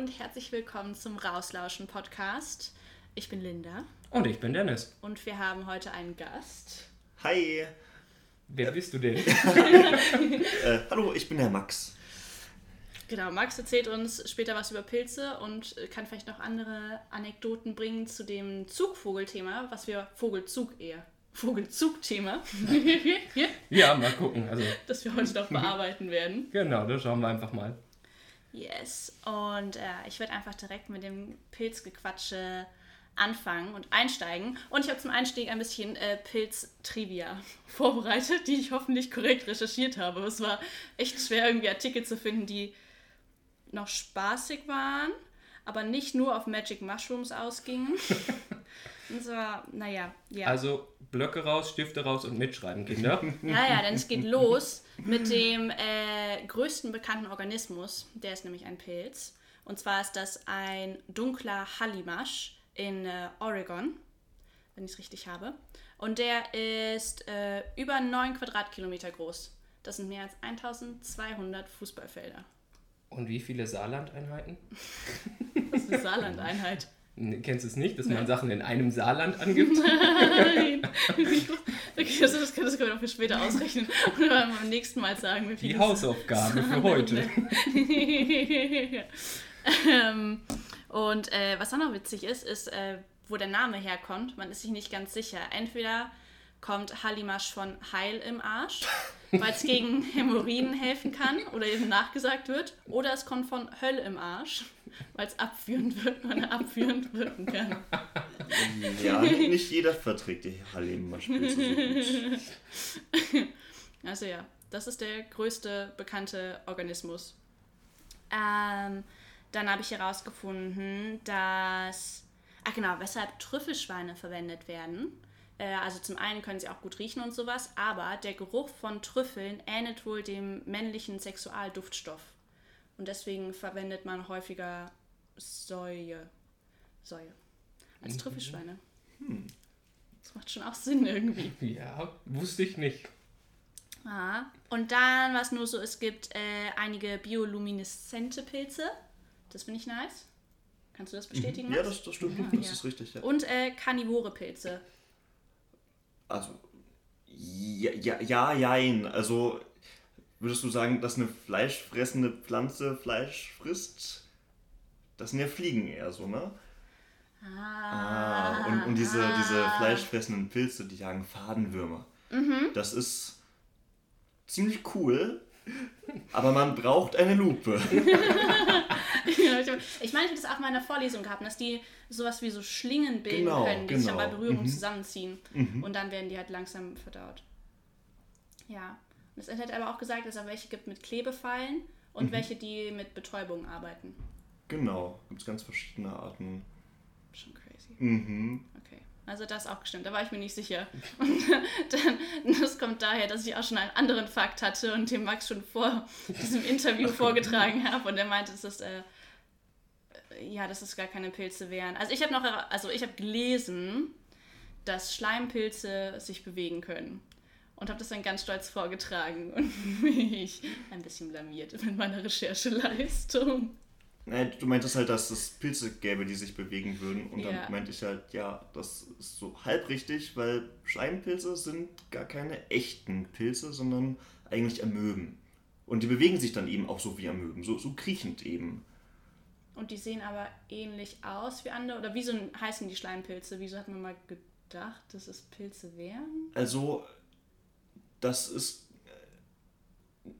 Und herzlich willkommen zum Rauslauschen Podcast. Ich bin Linda. Und ich bin Dennis. Und wir haben heute einen Gast. Hi. Wer bist du denn? äh, hallo, ich bin der Max. Genau, Max erzählt uns später was über Pilze und kann vielleicht noch andere Anekdoten bringen zu dem Zugvogelthema, was wir Vogelzug eher. Vogelzug-Thema. ja, mal gucken. Also, das wir heute noch bearbeiten werden. Genau, das schauen wir einfach mal. Yes. Und äh, ich werde einfach direkt mit dem Pilzgequatsche anfangen und einsteigen. Und ich habe zum Einstieg ein bisschen äh, Pilz-Trivia vorbereitet, die ich hoffentlich korrekt recherchiert habe. Es war echt schwer, irgendwie Artikel zu finden, die noch spaßig waren, aber nicht nur auf Magic Mushrooms ausgingen. und so, naja, ja. Also Blöcke raus, Stifte raus und mitschreiben, Kinder. ja, ja, denn es geht los mit dem äh, größten bekannten Organismus. Der ist nämlich ein Pilz. Und zwar ist das ein dunkler Hallimasch in äh, Oregon, wenn ich es richtig habe. Und der ist äh, über 9 Quadratkilometer groß. Das sind mehr als 1200 Fußballfelder. Und wie viele Saarlandeinheiten? Was ist eine Saarlandeinheit? Kennst du es nicht, dass man Sachen in einem Saarland angibt? Nein. Okay, das, das können wir noch für später ausrechnen und beim nächsten Mal sagen. Wie Die Hausaufgabe für heute. ähm, und äh, was auch noch witzig ist, ist, äh, wo der Name herkommt. Man ist sich nicht ganz sicher. Entweder kommt Hallimasch von Heil im Arsch, weil es gegen Hämorrhoiden helfen kann oder eben nachgesagt wird. Oder es kommt von Höll im Arsch, weil es abführend wird, weil er abführend wirken kann. Ja, nicht jeder verträgt die Hallimasch-Pilze so gut. Also ja, das ist der größte bekannte Organismus. Ähm, dann habe ich herausgefunden, dass, ach genau, weshalb Trüffelschweine verwendet werden. Äh, also zum einen können sie auch gut riechen und sowas, aber der Geruch von Trüffeln ähnelt wohl dem männlichen Sexualduftstoff. Und deswegen verwendet man häufiger Säue. Säue. Als mhm. Trüffelschweine. Hm. Das macht schon auch Sinn irgendwie. Ja, wusste ich nicht. Ah. Und dann, was nur so, es gibt äh, einige biolumineszente Pilze. Das finde ich nice. Kannst du das bestätigen? Mhm. Ja, das, das stimmt. Ja, das ja. ist richtig. Ja. Und äh, karnivore Pilze. Also, ja, ja, ja, jein. Also, würdest du sagen, dass eine fleischfressende Pflanze Fleisch frisst? Das sind ja Fliegen eher so, ne? Ah, ah und, und diese, ah. diese fleischfressenden Pilze, die jagen Fadenwürmer. Mhm. Das ist ziemlich cool, aber man braucht eine Lupe. ich meine, ich habe das auch mal in der Vorlesung gehabt, dass die sowas wie so Schlingen bilden genau, können, die genau. sich dann bei Berührung mhm. zusammenziehen. Mhm. Und dann werden die halt langsam verdaut. Ja. Und es hat aber auch gesagt, dass es auch welche gibt mit Klebefallen und mhm. welche, die mit Betäubung arbeiten. Genau, gibt es ganz verschiedene Arten. Schon crazy. Mhm. Okay. Also das auch gestimmt, da war ich mir nicht sicher. Und dann, das kommt daher, dass ich auch schon einen anderen Fakt hatte und dem Max schon vor diesem Interview vorgetragen habe und er meinte, dass das äh, ja, dass es gar keine Pilze wären. Also ich habe noch, also ich habe gelesen, dass Schleimpilze sich bewegen können. Und habe das dann ganz stolz vorgetragen und mich ein bisschen blamiert mit meiner Rechercheleistung. Nein, du meintest halt, dass es Pilze gäbe, die sich bewegen würden. Und dann ja. meinte ich halt, ja, das ist so halb richtig, weil Schleimpilze sind gar keine echten Pilze, sondern eigentlich Amöben. Und die bewegen sich dann eben auch so wie Amöben, so, so kriechend eben. Und die sehen aber ähnlich aus wie andere. Oder wieso heißen die Schleimpilze? Wieso hat man mal gedacht, dass es Pilze wären? Also, das ist. Äh,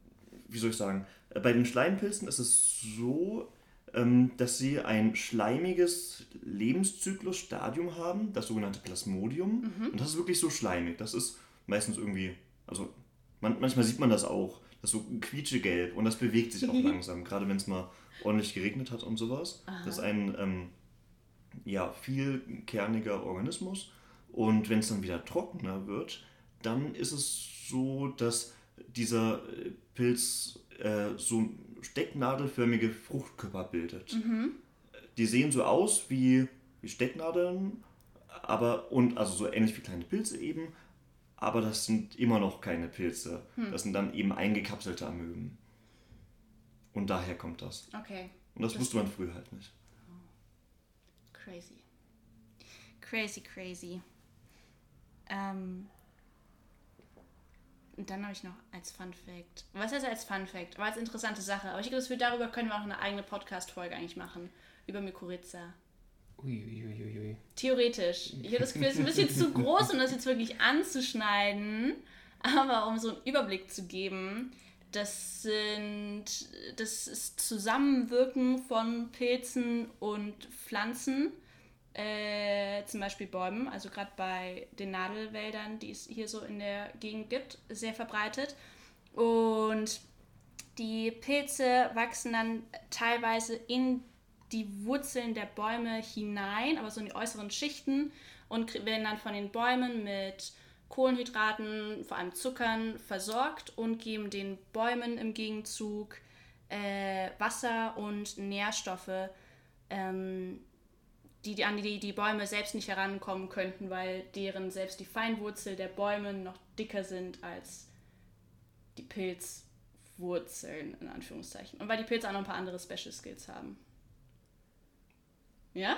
wie soll ich sagen? Bei den Schleimpilzen ist es so, ähm, dass sie ein schleimiges Lebenszyklusstadium haben, das sogenannte Plasmodium. Mhm. Und das ist wirklich so schleimig. Das ist meistens irgendwie. Also, manchmal sieht man das auch. Das ist so quietschegelb und das bewegt sich auch langsam, gerade wenn es mal ordentlich geregnet hat und sowas. Aha. Das ist ein ähm, ja, vielkerniger Organismus. Und wenn es dann wieder trockener wird, dann ist es so, dass dieser äh, Pilz äh, so stecknadelförmige Fruchtkörper bildet. Mhm. Die sehen so aus wie, wie Stecknadeln, aber und also so ähnlich wie kleine Pilze eben, aber das sind immer noch keine Pilze. Hm. Das sind dann eben eingekapselte Amöben. Und daher kommt das. Okay. Und das, Das- wusste man früher halt nicht. Crazy. Crazy, crazy. Ähm, und dann habe ich noch als Fun Fact. Was heißt als Fun Fact? Aber als interessante Sache. Aber ich glaube, darüber können wir auch eine eigene Podcast-Folge eigentlich machen. Über Mykorrhiza. Uiuiuiui. Theoretisch. Ich habe das Gefühl, es ist ein bisschen zu groß, um das jetzt wirklich anzuschneiden. Aber um so einen Überblick zu geben, das sind das ist Zusammenwirken von Pilzen und Pflanzen. Äh, zum Beispiel Bäumen, also gerade bei den Nadelwäldern, die es hier so in der Gegend gibt, sehr verbreitet. Und die Pilze wachsen dann teilweise in die Wurzeln der Bäume hinein, aber so in die äußeren Schichten und werden dann von den Bäumen mit Kohlenhydraten, vor allem Zuckern, versorgt und geben den Bäumen im Gegenzug äh, Wasser und Nährstoffe, ähm, die, an die die Bäume selbst nicht herankommen könnten, weil deren selbst die Feinwurzel der Bäume noch dicker sind als die Pilzwurzeln, in Anführungszeichen. Und weil die Pilze auch noch ein paar andere Special Skills haben. Ja?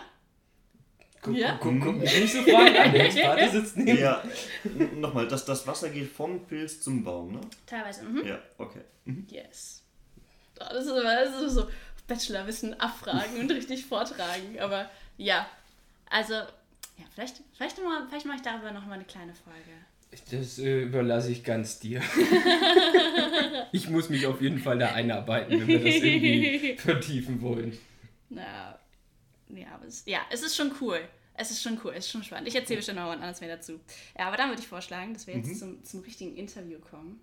Guck, Ja? guck, guck mich nicht so fragen an. Der Experte sitzt neben Ja, nochmal, das, das Wasser geht vom Pilz zum Baum, ne? Teilweise. Mhm. Ja, okay. Mhm. Yes. Oh, das, ist aber, das ist so Bachelorwissen abfragen und richtig vortragen. Aber ja, also, ja, vielleicht, vielleicht, mal, vielleicht mache ich darüber nochmal eine kleine Folge. Das äh, überlasse ich ganz dir. ich muss mich auf jeden Fall da einarbeiten, wenn wir das irgendwie vertiefen wollen. Na, ja, aber es, ja, es ist schon cool. Es ist schon cool, es ist schon spannend. Ich erzähle bestimmt noch was anderes mehr dazu. Ja, aber dann würde ich vorschlagen, dass wir jetzt zum, zum richtigen Interview kommen.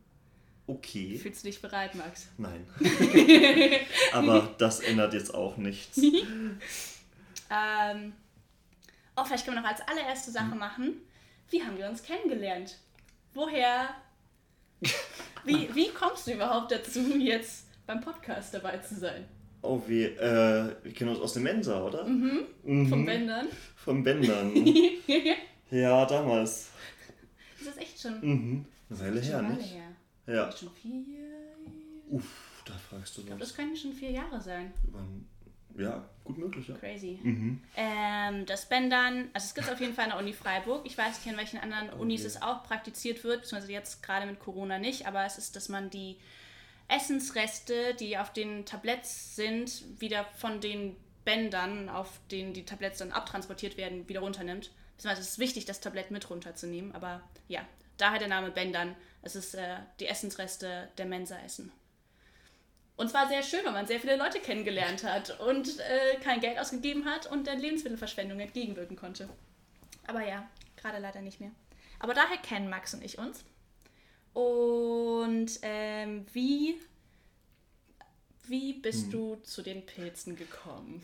Okay. Fühlst du dich bereit, Max? Nein. Aber das ändert jetzt auch nichts. Ähm, oh, vielleicht können wir noch als allererste Sache machen. Wie haben wir uns kennengelernt? Woher? Wie, wie kommst du überhaupt dazu, jetzt beim Podcast dabei zu sein? Oh, wir, äh, wir kennen uns aus der Mensa, oder? Vom Mhm. Bändern? Von Bändern. ja, damals. Ist das echt schon Mhm. Eine Weile her, nicht? her? Ja. Schon vier. Uff, da fragst du Das was. können schon vier Jahre sein. Ja, gut möglich, ja. Crazy. Mhm. Ähm, das Bändern, also es gibt es auf jeden Fall an der Uni Freiburg. Ich weiß nicht, an welchen anderen Unis Okay. es auch praktiziert wird, beziehungsweise jetzt gerade mit Corona nicht, aber es ist, dass man die Essensreste, die auf den Tabletts sind, wieder von den Bändern, auf denen die Tabletts dann abtransportiert werden, wieder runternimmt. Beziehungsweise es ist wichtig, das Tablett mit runterzunehmen, aber ja, daher der Name Bändern. Es ist äh, die Essensreste der Mensa essen. Und zwar sehr schön, weil man sehr viele Leute kennengelernt hat und äh, kein Geld ausgegeben hat und der Lebensmittelverschwendung entgegenwirken konnte. Aber ja, gerade leider nicht mehr. Aber daher kennen Max und ich uns. Und ähm, wie, wie bist du zu den Pilzen gekommen?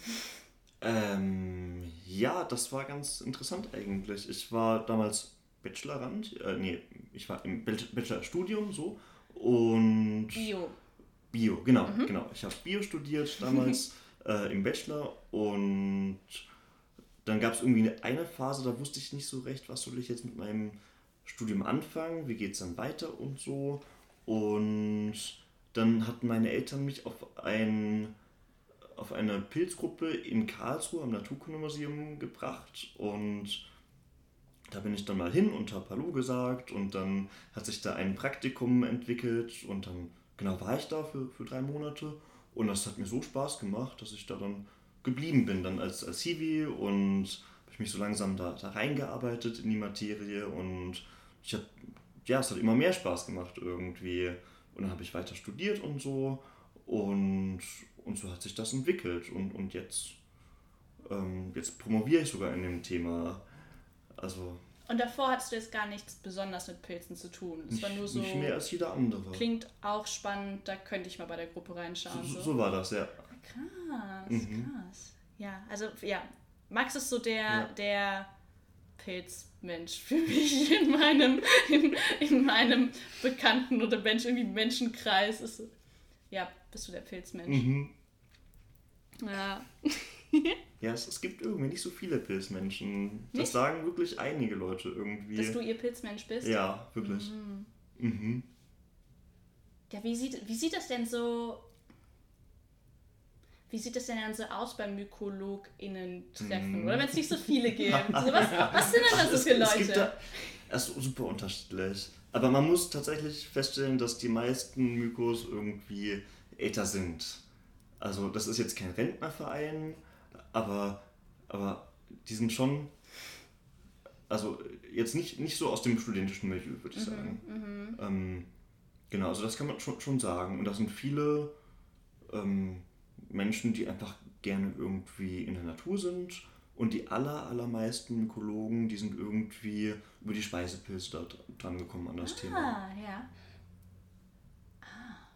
Ähm, ja, das war ganz interessant eigentlich. Ich war damals Bachelorand, äh, nee, ich war im Bachelor- Bachelorstudium so und Bio. Bio, genau, genau. Ich habe Bio studiert damals äh, im Bachelor und dann gab es irgendwie eine, eine Phase, da wusste ich nicht so recht, was soll ich jetzt mit meinem Studium anfangen, wie geht es dann weiter und so. Und dann hatten meine Eltern mich auf ein auf eine Pilzgruppe in Karlsruhe am Naturkundemuseum gebracht und da bin ich dann mal hin und habe Hallo gesagt und dann hat sich da ein Praktikum entwickelt und dann genau war ich da für, für drei Monate und das hat mir so Spaß gemacht, dass ich da dann geblieben bin dann als, als Hiwi und habe ich mich so langsam da, da reingearbeitet in die Materie und ich hab, ja, es hat immer mehr Spaß gemacht irgendwie und dann habe ich weiter studiert und so und, und so hat sich das entwickelt und, und jetzt, ähm, jetzt promoviere ich sogar in dem Thema. Also Und davor hattest du jetzt gar nichts besonders mit Pilzen zu tun. Es nicht, war nur so, nicht mehr als jeder andere. klingt auch spannend, da könnte ich mal bei der Gruppe reinschauen. so, So. so war das, ja. Krass, Mhm. krass. Ja, also ja, Max ist so der, Ja. der Pilzmensch für mich in meinem, in, in meinem Bekannten- oder Mensch, irgendwie Menschenkreis. Ist, ja, bist du der Pilzmensch. Mhm. Ja. Ja, es, es gibt irgendwie nicht so viele Pilzmenschen. Das Nicht? sagen wirklich einige Leute irgendwie. Dass du ihr Pilzmensch bist? ja, wirklich. Mhm. Ja, wie sieht, wie sieht das denn so wie sieht das denn dann so aus beim MykologInnen-Treffen? Oder wenn es nicht so viele gibt. So, was, was sind denn das Es- für es Leute? da, es ist super unterschiedlich. Aber man muss tatsächlich feststellen, dass die meisten Mykos irgendwie älter sind. Also das ist jetzt kein Rentnerverein, aber, aber die sind schon, also jetzt nicht, nicht so aus dem studentischen Milieu, würde ich Mhm, sagen. Ähm, genau, also das kann man schon, schon sagen. Und das sind viele ähm, Menschen, die einfach gerne irgendwie in der Natur sind. Und die aller, allermeisten Mykologen, die sind irgendwie über die Speisepilze da dr- dran gekommen an das Thema. Ah, ja.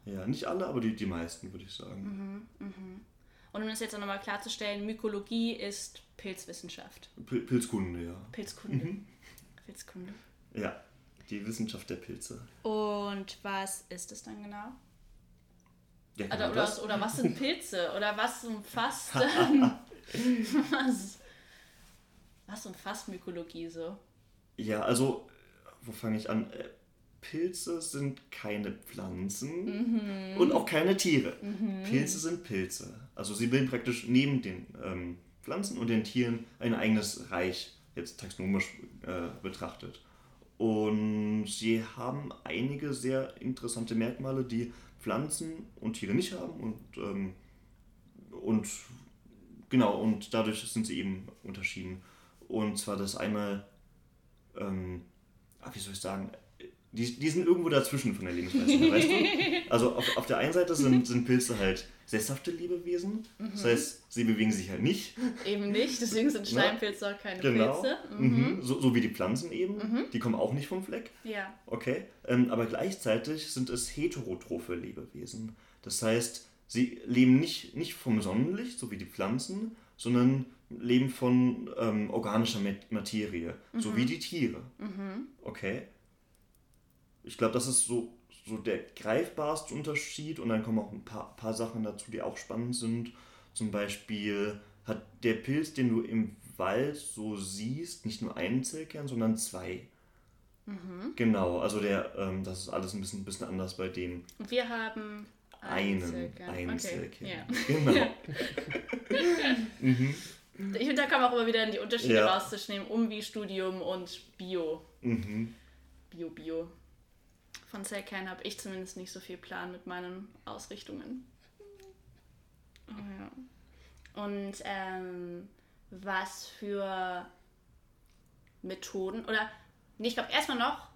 Ja, nicht alle, aber die, die meisten, würde ich sagen. Und um das jetzt auch nochmal klarzustellen, Mykologie ist Pilzwissenschaft. Pil Pilzkunde, ja. Pilzkunde. Mhm. Pilzkunde. Ja, die Wissenschaft der Pilze. Und was ist es dann genau? Ja, Oder, genau oder, das. oder was sind Pilze? Oder was umfasst was, was umfasst Mykologie so? Ja, also, wo fange ich an? Äh, Pilze sind keine Pflanzen und auch keine Tiere. Pilze sind Pilze. Also sie bilden praktisch neben den ähm, Pflanzen und den Tieren ein eigenes Reich, jetzt taxonomisch äh, betrachtet. Und sie haben einige sehr interessante Merkmale, die Pflanzen und Tiere nicht haben. Und, ähm, und genau, und dadurch sind sie eben unterschieden. Und zwar das einmal ähm, ah, wie soll ich sagen, die, die sind irgendwo dazwischen von der Lebensweise, weißt du? Also auf, auf der einen Seite sind, sind Pilze halt sesshafte Lebewesen, das heißt, sie bewegen sich halt nicht, Eben nicht, deswegen sind Schleimpilze auch keine genau, Pilze. mhm. So, so wie die Pflanzen eben, die kommen auch nicht vom Fleck, Ja. okay, ähm, aber gleichzeitig sind es heterotrophe Lebewesen, das heißt, sie leben nicht, nicht vom Sonnenlicht, so wie die Pflanzen, sondern leben von ähm, organischer Mat- Materie, so wie die Tiere. Okay. Ich glaube, das ist so, so der greifbarste Unterschied und dann kommen auch ein paar, paar Sachen dazu, die auch spannend sind. Zum Beispiel hat der Pilz, den du im Wald so siehst, nicht nur einen Zellkern, sondern zwei. Genau, also der, ähm, das ist alles ein bisschen, bisschen anders bei dem wir haben einen Zellkern. Okay, Einzelkern. ja. Genau. Ich finde, da kann man auch immer wieder die Unterschiede Ja. rauszunehmen, Umbi-Studium und Bio. Mhm. Bio, Bio. Von Zellkern habe ich zumindest nicht so viel Plan mit meinen Ausrichtungen. Oh ja. Und ähm, was für Methoden oder nee, ich glaube erstmal noch,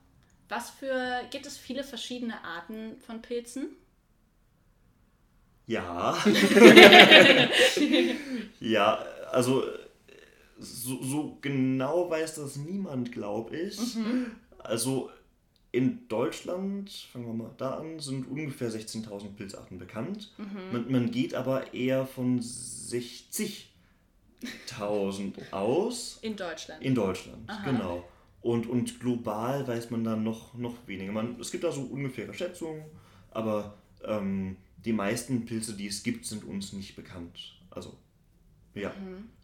was für gibt es viele verschiedene Arten von Pilzen? Ja. ja, also so, so genau weiß das niemand, glaube ich. Also in Deutschland, fangen wir mal da an, sind ungefähr 16.000 Pilzarten bekannt. Man, man geht aber eher von 60.000 aus. In Deutschland. In Deutschland, genau. Und, und global weiß man dann noch, noch weniger. Man, es gibt da so ungefähre Schätzungen, aber ähm, die meisten Pilze, die es gibt, sind uns nicht bekannt. Also, ja,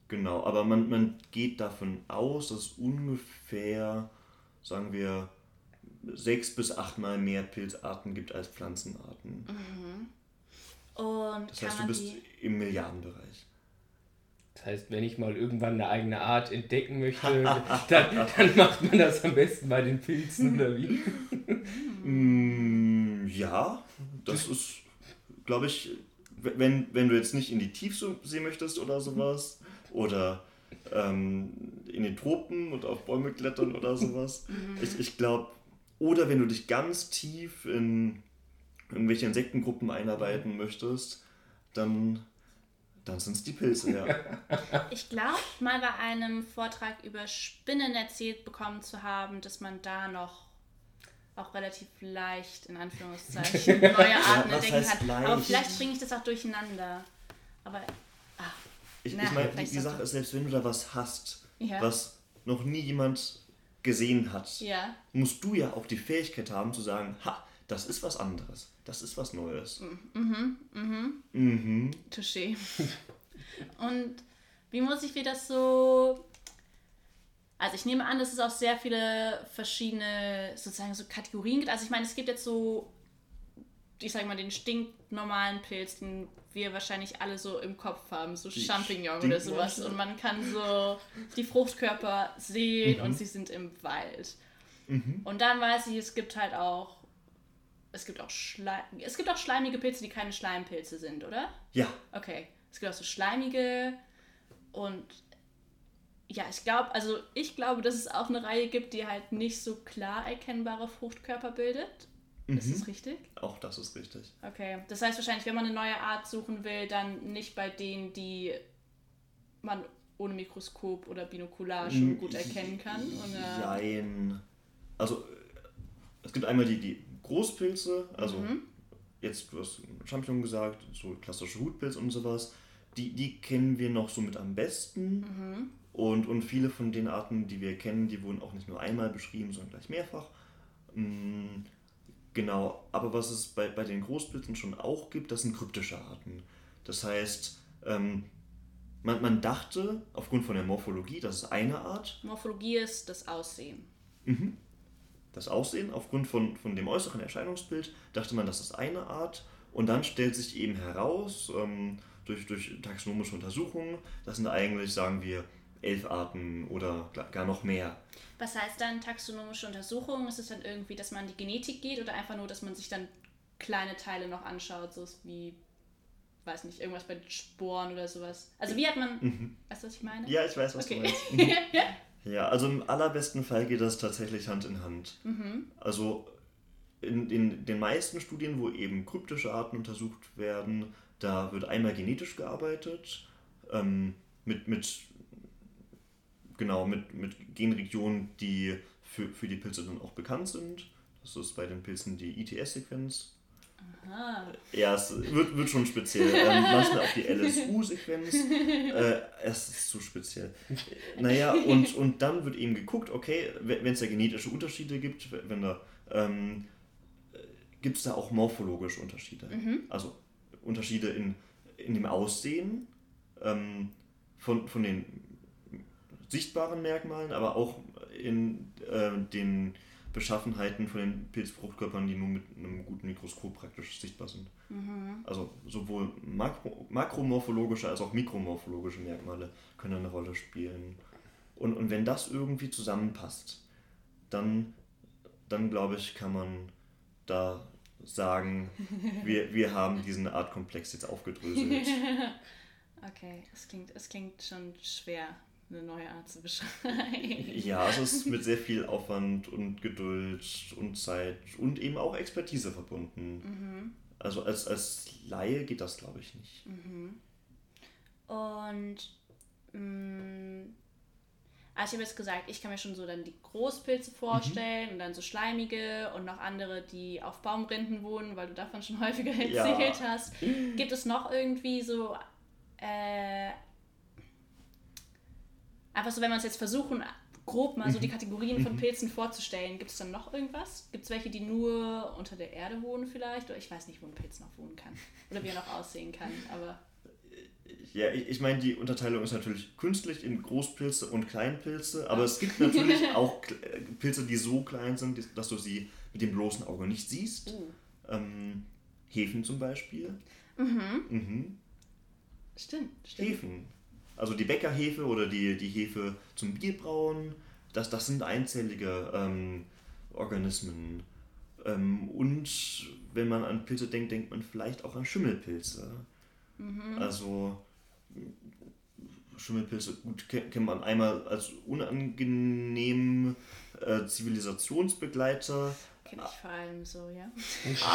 genau. Aber man, man geht davon aus, dass ungefähr, sagen wir, sechs bis achtmal mehr Pilzarten gibt als Pflanzenarten. Und Das heißt, du bist im Milliardenbereich. Das heißt, wenn ich mal irgendwann eine eigene Art entdecken möchte, dann, dann macht man das am besten bei den Pilzen oder wie? Mm, ja, das ist, glaube ich, wenn, wenn du jetzt nicht in die Tiefsee möchtest oder sowas oder ähm, in den Tropen und auf Bäume klettern oder sowas. Ich, ich glaube, oder wenn du dich ganz tief in irgendwelche Insektengruppen einarbeiten möchtest, dann, dann sind es die Pilze, ja. Ich glaube, mal bei einem Vortrag über Spinnen erzählt bekommen zu haben, dass man da noch auch relativ leicht, in Anführungszeichen, neue Arten was entdecken kann. Aber leicht? vielleicht bringe ich das auch durcheinander. Aber, ah, Ich, Na, ich meine, die, die. Sache ist, selbst wenn du da was hast, Ja. was noch nie jemand gesehen hat, ja, musst du ja auch die Fähigkeit haben zu sagen, ha, das ist was anderes, das ist was Neues. Mhm. touché. Und wie muss ich mir das so... Also ich nehme an, dass es auch sehr viele verschiedene sozusagen so Kategorien gibt. Also ich meine, es gibt jetzt so ich sag mal, den stinknormalen Pilz, den wir wahrscheinlich alle so im Kopf haben, so Die Champignon oder sowas. Und man kann so die Fruchtkörper sehen und sie sind im Wald. Und dann weiß ich, es gibt halt auch, es gibt auch, Schle es gibt auch schleimige Pilze, die keine Schleimpilze sind, oder? Ja, Okay. Es gibt auch so schleimige und ja, ich glaube, also ich glaube, dass es auch eine Reihe gibt, die halt nicht so klar erkennbare Fruchtkörper bildet. Ist das richtig? auch das ist richtig. Okay. Das heißt wahrscheinlich, wenn man eine neue Art suchen will, dann nicht bei denen, die man ohne Mikroskop oder Binokular schon gut erkennen kann. Oder? Jein. Also, es gibt einmal die, die Großpilze, also Mhm. jetzt, du hast Champignon gesagt, so klassische Hutpilz und sowas. Die, die kennen wir noch so mit am besten. Mhm. Und, und viele von den Arten, die wir kennen, die wurden auch nicht nur einmal beschrieben, sondern gleich mehrfach. Genau, aber was es bei, bei den Großpilzen schon auch gibt, das sind kryptische Arten. Das heißt, ähm, man, man dachte aufgrund von der Morphologie, das ist eine Art, Morphologie ist das Aussehen. das Aussehen, aufgrund von, von dem äußeren Erscheinungsbild, dachte man, das ist eine Art. Und dann stellt sich eben heraus, ähm, durch, durch taxonomische Untersuchungen, das sind eigentlich, sagen wir, elf Arten oder gar noch mehr. Was heißt dann taxonomische Untersuchung? Ist es dann irgendwie, dass man in die Genetik geht oder einfach nur, dass man sich dann kleine Teile noch anschaut, so wie, weiß nicht, irgendwas bei den Sporen oder sowas? Also wie hat man, weißt du, was ich meine? Ja, ich weiß, was Okay. du meinst. Mhm. Ja, also im allerbesten Fall geht das tatsächlich Hand in Hand. Also in, in den meisten Studien, wo eben kryptische Arten untersucht werden, da wird einmal genetisch gearbeitet, ähm, mit, mit, genau, mit, mit Genregionen, die für, für die Pilze dann auch bekannt sind. Das ist bei den Pilzen die ITS-Sequenz. Ah, Ja, es wird, wird schon speziell. Ähm, manchmal auch die LSU-Sequenz. Äh, es ist zu speziell. Naja, und, und dann wird eben geguckt, okay, wenn es da genetische Unterschiede gibt, wenn da, ähm, gibt es da auch morphologische Unterschiede. Also Unterschiede in, in dem Aussehen ähm, von, von den sichtbaren Merkmalen, aber auch in äh, den Beschaffenheiten von den Pilzfruchtkörpern, die nur mit einem guten Mikroskop praktisch sichtbar sind. Also sowohl makro makromorphologische als auch mikromorphologische Merkmale können eine Rolle spielen. Und, und wenn das irgendwie zusammenpasst, dann, dann glaube ich, kann man da sagen, wir, wir haben diesen Artkomplex jetzt aufgedröselt. okay. Es klingt, es klingt schon schwer, eine neue Art zu beschreiben. Ja, es ist mit sehr viel Aufwand und Geduld und Zeit und eben auch Expertise verbunden. Also als, als Laie geht das, glaube ich, nicht. Und mh, also ich habe jetzt gesagt, ich kann mir schon so dann die Großpilze vorstellen und dann so schleimige und noch andere, die auf Baumrinden wohnen, weil du davon schon häufiger erzählt Ja. hast. Gibt es noch irgendwie so äh, einfach so, wenn wir uns jetzt versuchen, grob mal so die Kategorien von Pilzen vorzustellen, gibt es dann noch irgendwas? Gibt es welche, die nur unter der Erde wohnen vielleicht? Oder ich weiß nicht, wo ein Pilz noch wohnen kann. Oder wie er noch aussehen kann, aber. Ja, ich, ich meine, die Unterteilung ist natürlich künstlich in Großpilze und Kleinpilze, aber es gibt natürlich auch äh, Pilze, die so klein sind, dass du sie mit dem bloßen Auge nicht siehst. Uh, Ähm, Hefen zum Beispiel. Mhm. stimmt, stimmt. Hefen. Also die Bäckerhefe oder die, die Hefe zum Bierbrauen, das, das sind einzellige ähm, Organismen. Ähm, und wenn man an Pilze denkt, denkt man vielleicht auch an Schimmelpilze. Also Schimmelpilze, gut, ke- kennt man einmal als unangenehmen äh, Zivilisationsbegleiter, Kenne ich vor allem so, ja.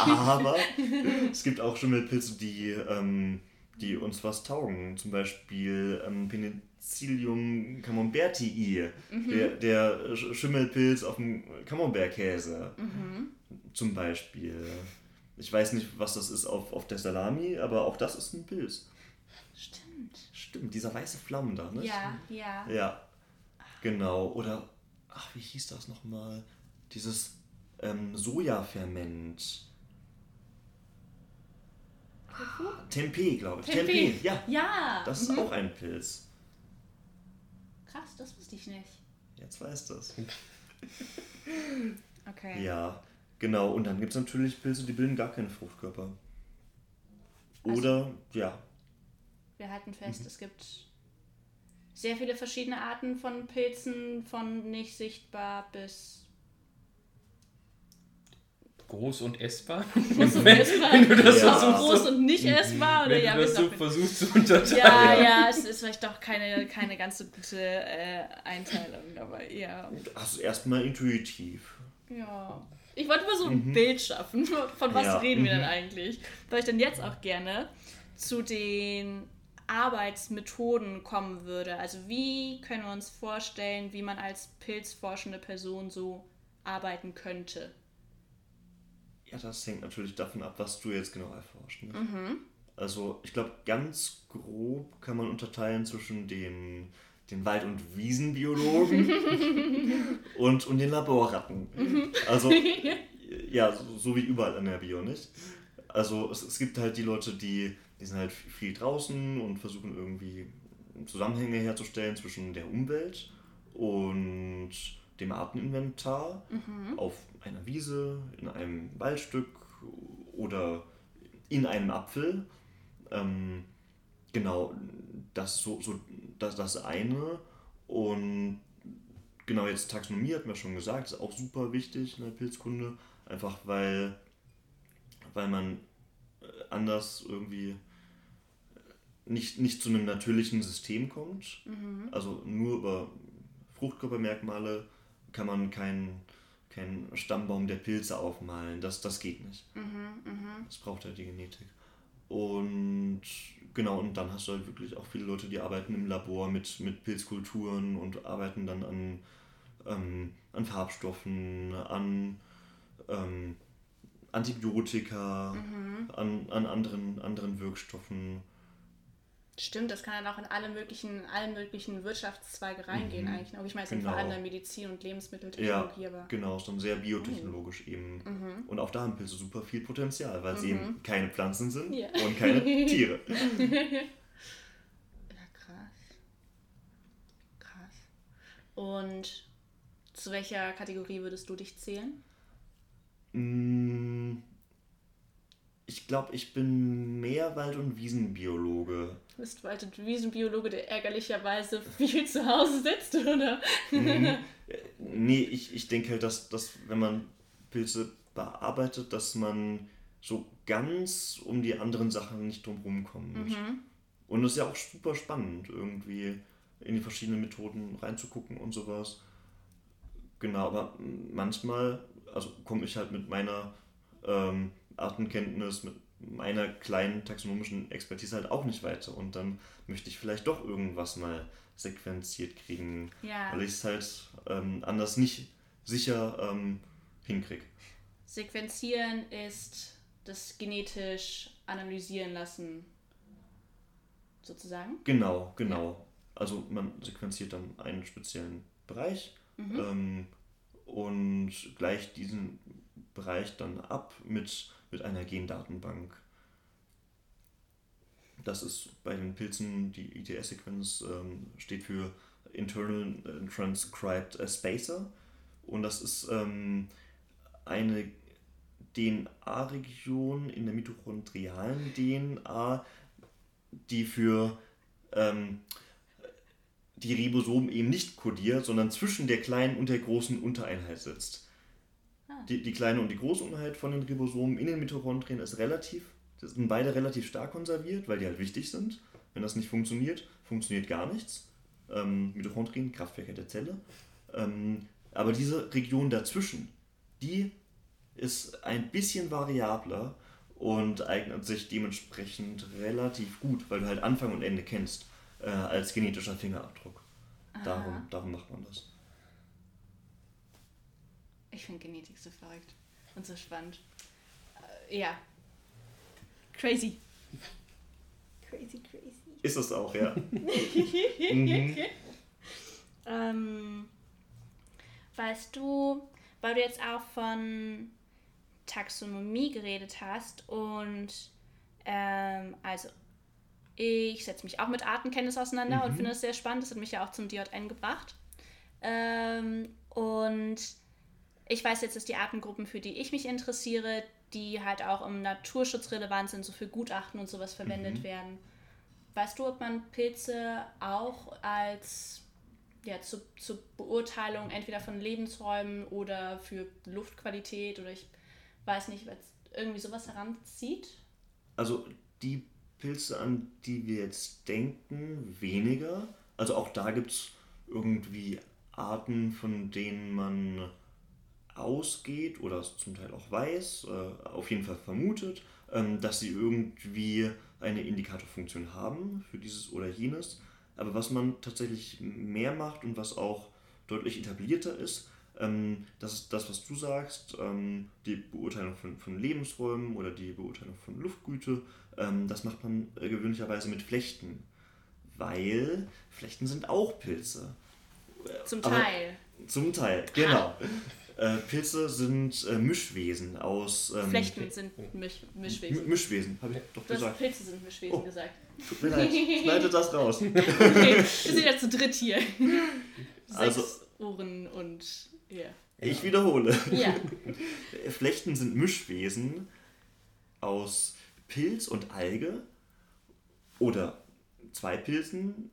aber es gibt auch Schimmelpilze, die, ähm, die uns was taugen. Zum Beispiel ähm, Penicillium camembertii, der, der Sch- Schimmelpilz auf dem Camembert-Käse. Zum Beispiel. Ich weiß nicht, was das ist auf, auf der Salami, aber auch das ist ein Pilz. Stimmt. Stimmt, dieser weiße Flammen da, ne? Ja, ja. Ja, genau. Oder, ach, wie hieß das nochmal? Dieses ähm, Sojaferment. Tempeh, glaube ich. Tempeh. Tempeh, ja. Ja. Das ist mhm. auch ein Pilz. Krass, das wusste ich nicht. Jetzt weißt du es. Okay. Ja, Genau, und dann gibt es natürlich Pilze, die bilden gar keine Fruchtkörper. Oder, ja, Wir halten fest, es gibt sehr viele verschiedene Arten von Pilzen, von nicht sichtbar bis Groß und essbar. groß und Wenn- essbar. wenn du das Ja. versuchst, groß und nicht essbar. Oder wenn ja, du das so versuchst zu unterteilen. ja, ja, es ist vielleicht doch keine, keine ganz so gute äh, Einteilung, aber ja. also erstmal intuitiv. Ja. Ich wollte mal so ein Bild schaffen. Von was Ja, reden wir mhm. denn eigentlich? Weil ich dann jetzt auch gerne zu den Arbeitsmethoden kommen würde. Also wie können wir uns vorstellen, wie man als pilzforschende Person so arbeiten könnte? Ja, das hängt natürlich davon ab, was du jetzt genau erforscht. Ne? Also ich glaube, ganz grob kann man unterteilen zwischen den, den Wald- und Wiesenbiologen und, und den Laborratten. Also ja, so, so wie überall in der Bio, nicht? Also es, es gibt halt die Leute, die, die sind halt viel draußen und versuchen irgendwie Zusammenhänge herzustellen zwischen der Umwelt und dem Arteninventar auf einer Wiese, in einem Waldstück oder in einem Apfel. Ähm, genau, das so, so das, das eine. Und genau, jetzt Taxonomie hat man schon gesagt, ist auch super wichtig in der Pilzkunde. Einfach weil, weil man äh, anders irgendwie nicht, nicht zu einem natürlichen System kommt. Also nur über Fruchtkörpermerkmale kann man keinen keinen Stammbaum der Pilze aufmalen. Das, das geht nicht. Das braucht halt die Genetik. Und genau, und dann hast du halt wirklich auch viele Leute, die arbeiten im Labor mit, mit Pilzkulturen und arbeiten dann an, ähm, an Farbstoffen, an ähm, Antibiotika, an, an anderen, anderen Wirkstoffen. Stimmt, das kann dann auch in alle möglichen, alle möglichen Wirtschaftszweige reingehen eigentlich. ne? Aber ich meine, es sind Genau. vor allem in der Medizin und Ja, Lebensmitteltechnologie, aber genau, ist dann sehr biotechnologisch eben. Und auch da haben Pilze super viel Potenzial, weil sie eben keine Pflanzen sind Ja. und keine Tiere. Ja, krass. Krass. Und zu welcher Kategorie würdest du dich zählen? Mm, Ich glaube, ich bin mehr Wald- und Wiesenbiologe. Du bist Wald- und Wiesenbiologe, der ärgerlicherweise viel zu Hause sitzt, oder? Nee, ich, ich denke halt, dass, dass wenn man Pilze bearbeitet, dass man so ganz um die anderen Sachen nicht drumherum kommt. Und es ist ja auch super spannend, irgendwie in die verschiedenen Methoden reinzugucken und sowas. Genau, aber manchmal, also komme ich halt mit meiner ähm, Artenkenntnis, mit meiner kleinen taxonomischen Expertise halt auch nicht weiter. Und dann möchte ich vielleicht doch irgendwas mal sequenziert kriegen, Ja. weil ich es halt ähm, anders nicht sicher ähm, hinkriege. Sequenzieren ist das genetisch analysieren lassen, sozusagen. Genau, genau. Also man sequenziert dann einen speziellen Bereich ähm, und gleicht diesen Bereich dann ab mit, mit einer Gendatenbank. Das ist bei den Pilzen, die ITS-Sequenz ähm, steht für Internal Transcribed äh, Spacer. Und das ist ähm, eine DNA-Region in der mitochondrialen DNA, die für ähm, die Ribosomen eben nicht kodiert, sondern zwischen der kleinen und der großen Untereinheit sitzt. Die, die kleine und die große Untereinheit von den Ribosomen in den Mitochondrien ist relativ, das sind beide relativ stark konserviert, weil die halt wichtig sind. Wenn das nicht funktioniert, funktioniert gar nichts. Ähm, Mitochondrien, Kraftwerke der Zelle. Ähm, aber diese Region dazwischen, die ist ein bisschen variabler und eignet sich dementsprechend relativ gut, weil du halt Anfang und Ende kennst äh, als genetischer Fingerabdruck. Darum, darum macht man das. Ich finde Genetik so verrückt und so spannend. Äh, ja. Crazy. Crazy, crazy. Ist es auch, ja. mhm. Ähm, weißt du, weil du jetzt auch von Taxonomie geredet hast und ähm, also ich setze mich auch mit Artenkenntnis auseinander und finde es sehr spannend. Das hat mich ja auch zum DJN gebracht. Ähm, und ich weiß jetzt, dass die Artengruppen, für die ich mich interessiere, die halt auch im Naturschutz relevant sind, so für Gutachten und sowas verwendet Mhm. werden. Weißt du, ob man Pilze auch als ja, zu, zur Beurteilung entweder von Lebensräumen oder für Luftqualität oder ich weiß nicht, was irgendwie sowas heranzieht? Also die Pilze, an die wir jetzt denken, weniger. Also auch da gibt es irgendwie Arten, von denen man ausgeht oder zum Teil auch weiß, äh, auf jeden Fall vermutet, ähm, dass sie irgendwie eine Indikatorfunktion haben für dieses oder jenes. Aber was man tatsächlich mehr macht und was auch deutlich etablierter ist, ähm, das ist das, was du sagst, ähm, die Beurteilung von, von Lebensräumen oder die Beurteilung von Luftgüte, das macht man äh, gewöhnlicherweise mit Flechten. Weil Flechten sind auch Pilze. Zum Aber- Teil. Zum Teil, genau. Äh, Pilze sind äh, Mischwesen aus. Ähm, Flechten sind Misch Mischwesen. M- Mischwesen, habe ich doch Du hast gesagt. Pilze sind Mischwesen Oh. gesagt. Tut mir leid, schneidet das raus. Okay, wir sind ja zu dritt hier. Sechs Also- Ohren und ja. Ich wiederhole. Ja. Flechten sind Mischwesen aus Pilz und Alge oder zwei Pilzen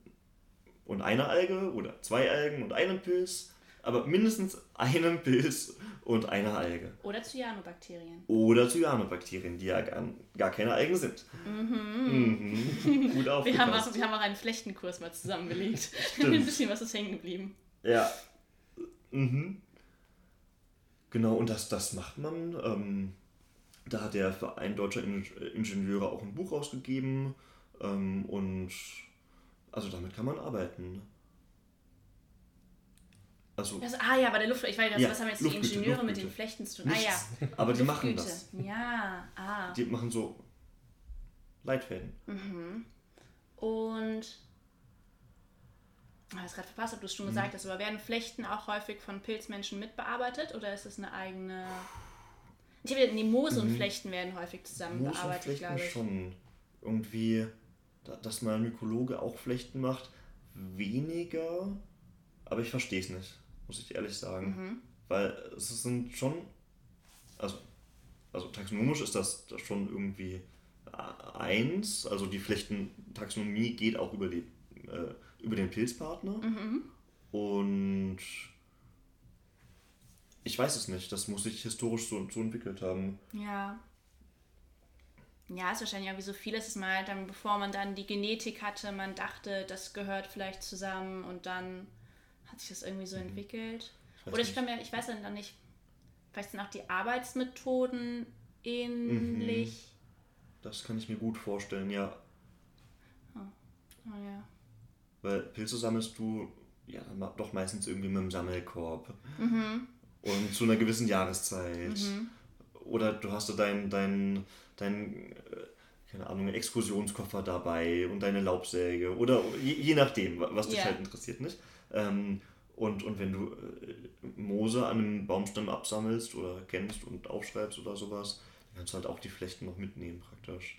und einer Alge oder zwei Algen und einem Pilz, aber mindestens einem Pilz und einer Alge. Oder Cyanobakterien. Oder Cyanobakterien, die ja gar, gar keine Algen sind. Mhm. Gut Wir haben, aufgepasst. auch, wir haben auch einen Flechtenkurs mal zusammengelegt. Stimmt. Ein bisschen was ist hängen geblieben. Ja. Mhm. Genau, und das, das macht man. Ähm, da hat der Verein Deutscher In Ingenieure auch ein Buch rausgegeben. Ähm, und also damit kann man arbeiten. Also, Das, ah ja, bei der Luft. Ich weiß, Ja, was haben jetzt die Luftgüte, Ingenieure mit Luftgüte. den Flechten zu tun? Ah nichts. ja. Aber die machen das. Ja, ah. Die machen so Leitfäden. Und. Ich habe es gerade verpasst, ob du es Mhm. schon gesagt hast, aber werden Flechten auch häufig von Pilzmenschen mitbearbeitet oder ist es eine eigene. Ich habe die Moose und Flechten werden häufig zusammen Moos und bearbeitet, Flechten glaube ich. schon. Irgendwie, da- dass mal ein Mykologe auch Flechten macht, weniger. Aber ich verstehe es nicht, muss ich ehrlich sagen. Mhm. Weil es sind schon. Also, also taxonomisch ist das, das schon irgendwie äh, eins. Also die Flechtentaxonomie geht auch über, die, äh, über den Pilzpartner. Mhm. Und ich weiß es nicht. Das muss sich historisch so, so entwickelt haben. Ja. Ja, ist wahrscheinlich auch wie so vieles ist mal dann, bevor man dann die Genetik hatte, man dachte, das gehört vielleicht zusammen und dann hat sich das irgendwie so entwickelt. Mhm. weiß Oder ich nicht. kann mir, ich weiß dann nicht, vielleicht sind auch die Arbeitsmethoden ähnlich. Das kann ich mir gut vorstellen, ja. Oh, ja. Weil Pilze sammelst du ja doch meistens irgendwie mit dem Sammelkorb. Und zu einer gewissen Jahreszeit. Oder du hast da deinen, dein, dein, äh, keine Ahnung, Exkursionskoffer dabei und deine Laubsäge. Oder je, je nachdem, wa- was dich Ja. halt interessiert, nicht? Ähm, und, und wenn du äh, Moose an einem Baumstamm absammelst oder kennst und aufschreibst oder sowas, dann kannst du halt auch die Flechten noch mitnehmen praktisch.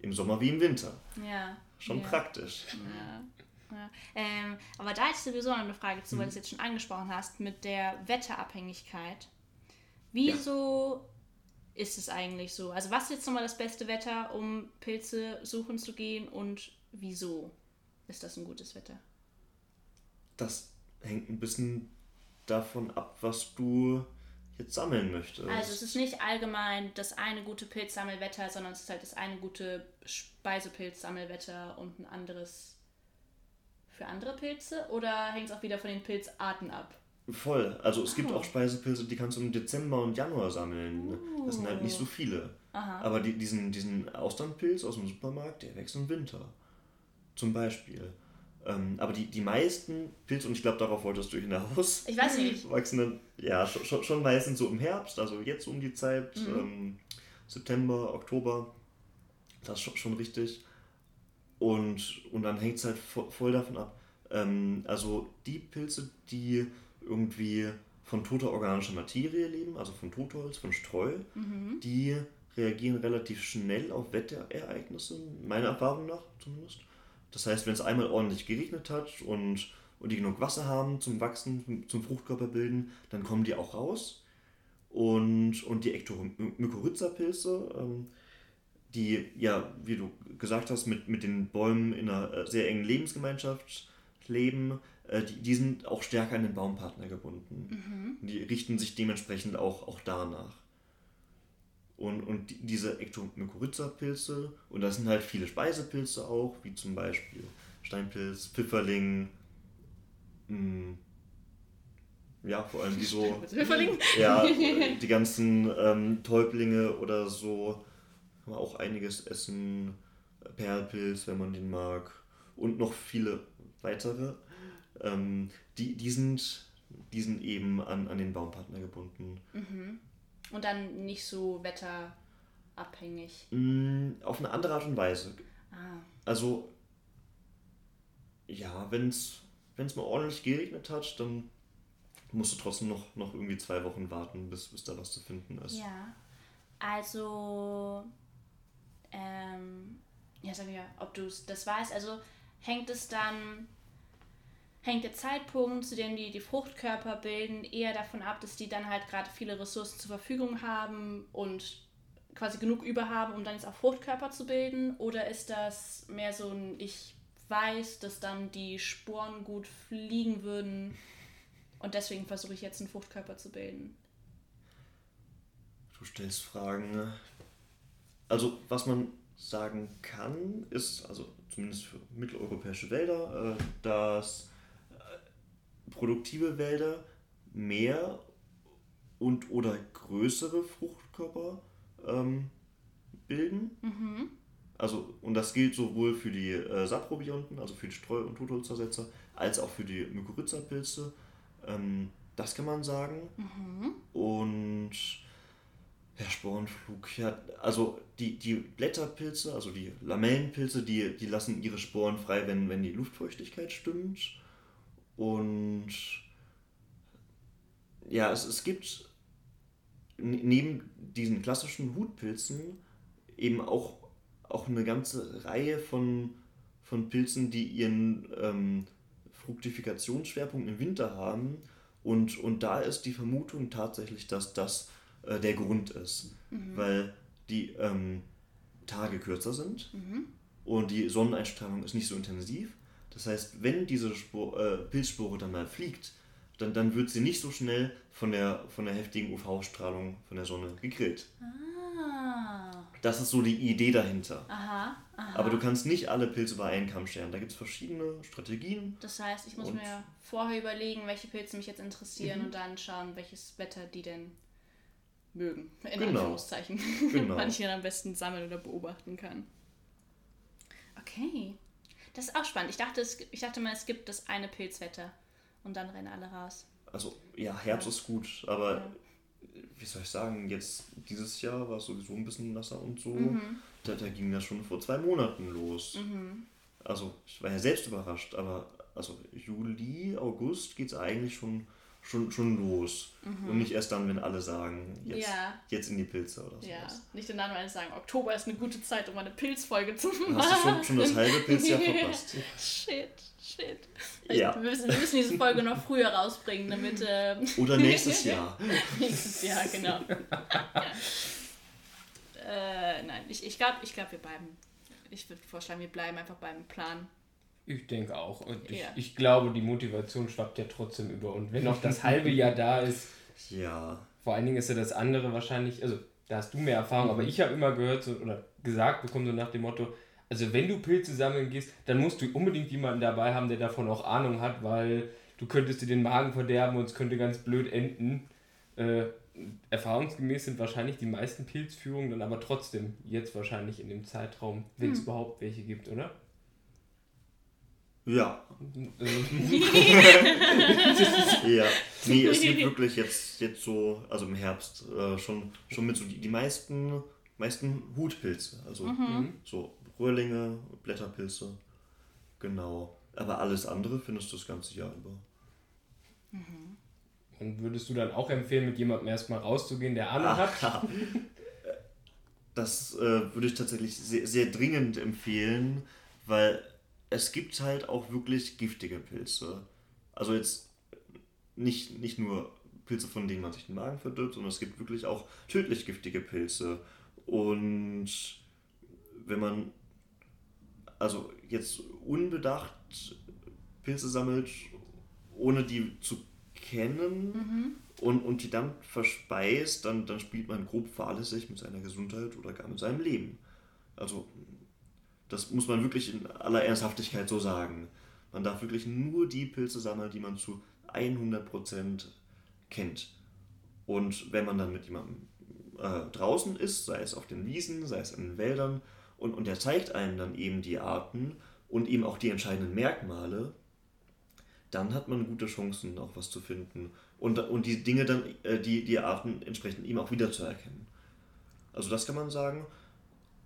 Im Sommer wie im Winter. Ja. Schon ja. praktisch. Ja. Ja. Ähm, aber da ist sowieso noch eine Frage zu, weil du es jetzt schon angesprochen hast, mit der Wetterabhängigkeit. Wieso ist es eigentlich so? Also was ist jetzt nochmal das beste Wetter, um Pilze suchen zu gehen und wieso ist das ein gutes Wetter? Das hängt ein bisschen davon ab, was du jetzt sammeln möchtest. Also es ist nicht allgemein das eine gute Pilzsammelwetter, sondern es ist halt das eine gute Speisepilzsammelwetter und ein anderes für andere Pilze? Oder hängt es auch wieder von den Pilzarten ab? Voll. Also es gibt Oh. auch Speisepilze, die kannst du im Dezember und Januar sammeln. Das sind halt nicht so viele. Aha. Aber die, diesen, diesen Austernpilz aus dem Supermarkt, der wächst im Winter. Zum Beispiel. Ähm, aber die, die meisten Pilze, und ich glaube, darauf wolltest du hinaus, Ich weiß nicht. wachsen ja, schon, schon, meistens so im Herbst, also jetzt um die Zeit, Mhm. ähm, September, Oktober. Das ist schon, schon richtig. Und, und dann hängt es halt vo- voll davon ab. Ähm, also die Pilze, die irgendwie von toter organischer Materie leben, also von Totholz, von Streu, Mhm. die reagieren relativ schnell auf Wetterereignisse, meiner Erfahrung nach zumindest. Das heißt, wenn es einmal ordentlich geregnet hat und und die genug Wasser haben zum Wachsen, zum Fruchtkörper bilden, dann kommen die auch raus. Und, und die Ektomykorrhiza-Pilze, ähm, die, ja, wie du gesagt hast, mit, mit den Bäumen in einer äh, sehr engen Lebensgemeinschaft leben, äh, die, die sind auch stärker an den Baumpartner gebunden. Die richten sich dementsprechend auch, auch danach. Und, und die- diese Ektomykorrhiza-Pilze, und da sind halt viele Speisepilze auch, wie zum Beispiel Steinpilz, Pfifferling, mh, ja, vor allem die so, Pfifferling? ja, die ganzen ähm, Täublinge oder so, kann man auch einiges essen, Perlpilz, wenn man den mag, und noch viele weitere. Ähm, die, die, sind, die sind eben an, an den Baumpartner gebunden. Und dann nicht so wetterabhängig. Mm, auf eine andere Art und Weise. Ah, Also, ja, wenn es mal ordentlich geregnet hat, dann musst du trotzdem noch, noch irgendwie zwei Wochen warten, bis, bis da was zu finden ist. ja. Also, ähm, ja, sag mir, ob du das weißt. Also, hängt es dann, hängt der Zeitpunkt, zu dem die die Fruchtkörper bilden, eher davon ab, dass die dann halt gerade viele Ressourcen zur Verfügung haben und quasi genug über haben, um dann jetzt auch Fruchtkörper zu bilden? Oder ist das mehr so ein, ich weiß, dass dann die Sporen gut fliegen würden und deswegen versuche ich jetzt einen Fruchtkörper zu bilden? Du stellst Fragen. Also, was man sagen kann, ist, also zumindest für mitteleuropäische Wälder, äh, dass produktive Wälder mehr und oder größere Fruchtkörper ähm, bilden. Also, und das gilt sowohl für die äh, Saprobionten, also für die Streu- und Totholzersetzer, als auch für die Mykorrhiza-Pilze. Ähm, das kann man sagen. Und ja, Sporenflug, ja, also die, die Blätterpilze, also die Lamellenpilze, die, die lassen ihre Sporen frei, wenn, wenn die Luftfeuchtigkeit stimmt. Und ja, es, es gibt neben diesen klassischen Hutpilzen eben auch, auch eine ganze Reihe von, von Pilzen, die ihren ähm, Fruktifikationsschwerpunkt im Winter haben. Und, und da ist die Vermutung tatsächlich, dass das äh, der Grund ist, weil die ähm, Tage kürzer sind und die Sonneneinstrahlung ist nicht so intensiv. Das heißt, wenn diese Spor, äh, Pilzspore dann mal fliegt, dann, dann wird sie nicht so schnell von der, von der heftigen UV-Strahlung von der Sonne gegrillt. Ah, Das ist so die Idee dahinter. aha, aha. Aber du kannst nicht alle Pilze über einen Kamm scheren. Da gibt es verschiedene Strategien. Das heißt, ich muss mir vorher überlegen, welche Pilze mich jetzt interessieren und dann schauen, welches Wetter die denn mögen. In Genau. Anführungszeichen. Genau. Wann ich dann am besten sammeln oder beobachten kann. Okay. Das ist auch spannend. Ich dachte, es, ich dachte mal, es gibt das eine Pilzwetter und dann rennen alle raus. Also, ja, Herbst ist gut, aber Ja. wie soll ich sagen, jetzt dieses Jahr war es sowieso ein bisschen nasser und so. Mhm. Da, da ging das schon vor zwei Monaten los. Also, ich war ja selbst überrascht, aber also Juli, August geht es eigentlich schon, schon, schon los. Und nicht erst dann, wenn alle sagen, jetzt, Mhm. Ja. jetzt in die Pilze oder sowas. Ja, nicht dann alle sagen, Oktober ist eine gute Zeit, um eine Pilzfolge zu machen. Dann hast du schon, schon das halbe Pilzjahr verpasst. Shit, shit. Ja. Wir, müssen, wir müssen diese Folge noch früher rausbringen, damit. ähm, Oder nächstes Jahr. Nächstes Jahr, genau. ja. äh, nein, ich, ich glaube, ich glaub, wir bleiben. Ich würde vorschlagen, wir bleiben einfach beim Plan. Ich denke auch. Und ich, Ja. ich glaube, die Motivation schwappt ja trotzdem über. Und wenn noch das halbe Jahr da ist, Ja. vor allen Dingen ist ja das andere wahrscheinlich, also da hast du mehr Erfahrung, aber ich habe immer gehört so, oder gesagt bekommen, so nach dem Motto, also wenn du Pilze sammeln gehst, dann musst du unbedingt jemanden dabei haben, der davon auch Ahnung hat, weil du könntest dir den Magen verderben und es könnte ganz blöd enden. Äh, erfahrungsgemäß sind wahrscheinlich die meisten Pilzführungen dann aber trotzdem jetzt wahrscheinlich in dem Zeitraum, wenn es überhaupt welche gibt, oder? Ja. Ja. Nee, es gibt wirklich jetzt, jetzt so, also im Herbst, äh, schon, schon mit so die, die meisten, meisten Hutpilze. Also so Röhrlinge, Blätterpilze. Genau. Aber alles andere findest du das ganze Jahr über. und würdest du dann auch empfehlen, mit jemandem erstmal rauszugehen, der Ahnung hat? Das äh, würde ich tatsächlich sehr, sehr dringend empfehlen, weil es gibt halt auch wirklich giftige Pilze. Also jetzt nicht, nicht nur Pilze, von denen man sich den Magen verdirbt, sondern es gibt wirklich auch tödlich giftige Pilze. Und wenn man also jetzt unbedacht Pilze sammelt, ohne die zu kennen Mhm. und, und die dann verspeist, dann, dann spielt man grob fahrlässig mit seiner Gesundheit oder gar mit seinem Leben. Also das muss man wirklich in aller Ernsthaftigkeit so sagen. Man darf wirklich nur die Pilze sammeln, die man zu 100% kennt. Und wenn man dann mit jemandem äh, draußen ist, sei es auf den Wiesen, sei es in den Wäldern, und, und der zeigt einem dann eben die Arten und eben auch die entscheidenden Merkmale, dann hat man gute Chancen, auch was zu finden. Und, und die Dinge dann, äh, die, die Arten entsprechend ihm auch wiederzuerkennen. Also das kann man sagen.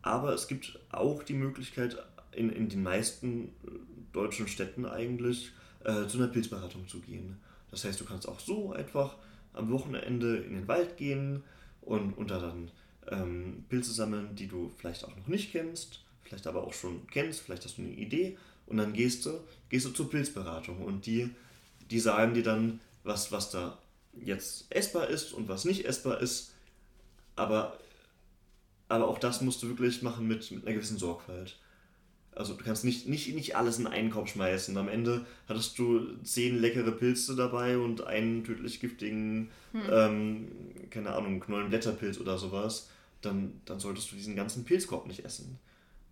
Aber es gibt auch die Möglichkeit, in, in den meisten äh, deutschen Städten eigentlich äh, zu einer Pilzberatung zu gehen. Das heißt, du kannst auch so einfach am Wochenende in den Wald gehen und, und da dann ähm, Pilze sammeln, die du vielleicht auch noch nicht kennst, vielleicht aber auch schon kennst, vielleicht hast du eine Idee und dann gehst du, gehst du zur Pilzberatung und die, die sagen dir dann, was, was da jetzt essbar ist und was nicht essbar ist, aber, aber auch das musst du wirklich machen mit, mit einer gewissen Sorgfalt. Also du kannst nicht, nicht, nicht alles in einen Korb schmeißen. Am Ende hattest du zehn leckere Pilze dabei und einen tödlich giftigen, ähm, keine Ahnung, Knollenblätterpilz oder sowas. Dann, dann solltest du diesen ganzen Pilzkorb nicht essen.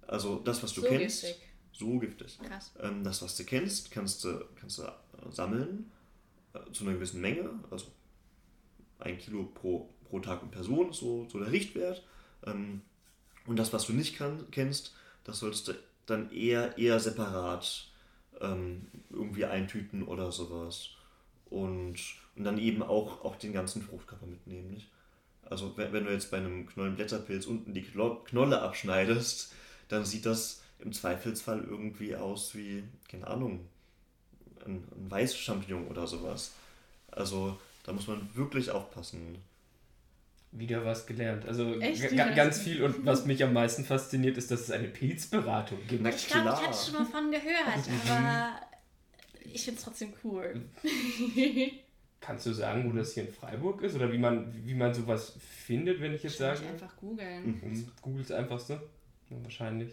Also das, was du So kennst, giftig. so giftig. Krass. Ähm, das, was du kennst, kannst du, kannst du sammeln äh, zu einer gewissen Menge. Also ein Kilo pro, pro Tag und Person ist so, so der Richtwert. Ähm, und das, was du nicht kann, kennst, das solltest du dann eher, eher separat ähm, irgendwie eintüten oder sowas. Und, und dann eben auch, auch den ganzen Fruchtkörper mitnehmen. Nicht? Also wenn, wenn du jetzt bei einem Knollenblätterpilz unten die Knolle abschneidest, dann sieht das im Zweifelsfall irgendwie aus wie, keine Ahnung, ein, ein Weißchampignon oder sowas. Also da muss man wirklich aufpassen. Wieder was gelernt. Also Echt? ga- ga- ganz viel und was mich am meisten fasziniert, ist, dass es eine Pilzberatung gibt. Na Ich glaube, ich hatte schon mal von gehört, aber ich finde es trotzdem cool. Kannst du sagen, wo das hier in Freiburg ist oder wie man, wie man sowas findet, wenn ich jetzt sage? ich einfach googeln. Um, Googles einfachste? Ja, wahrscheinlich.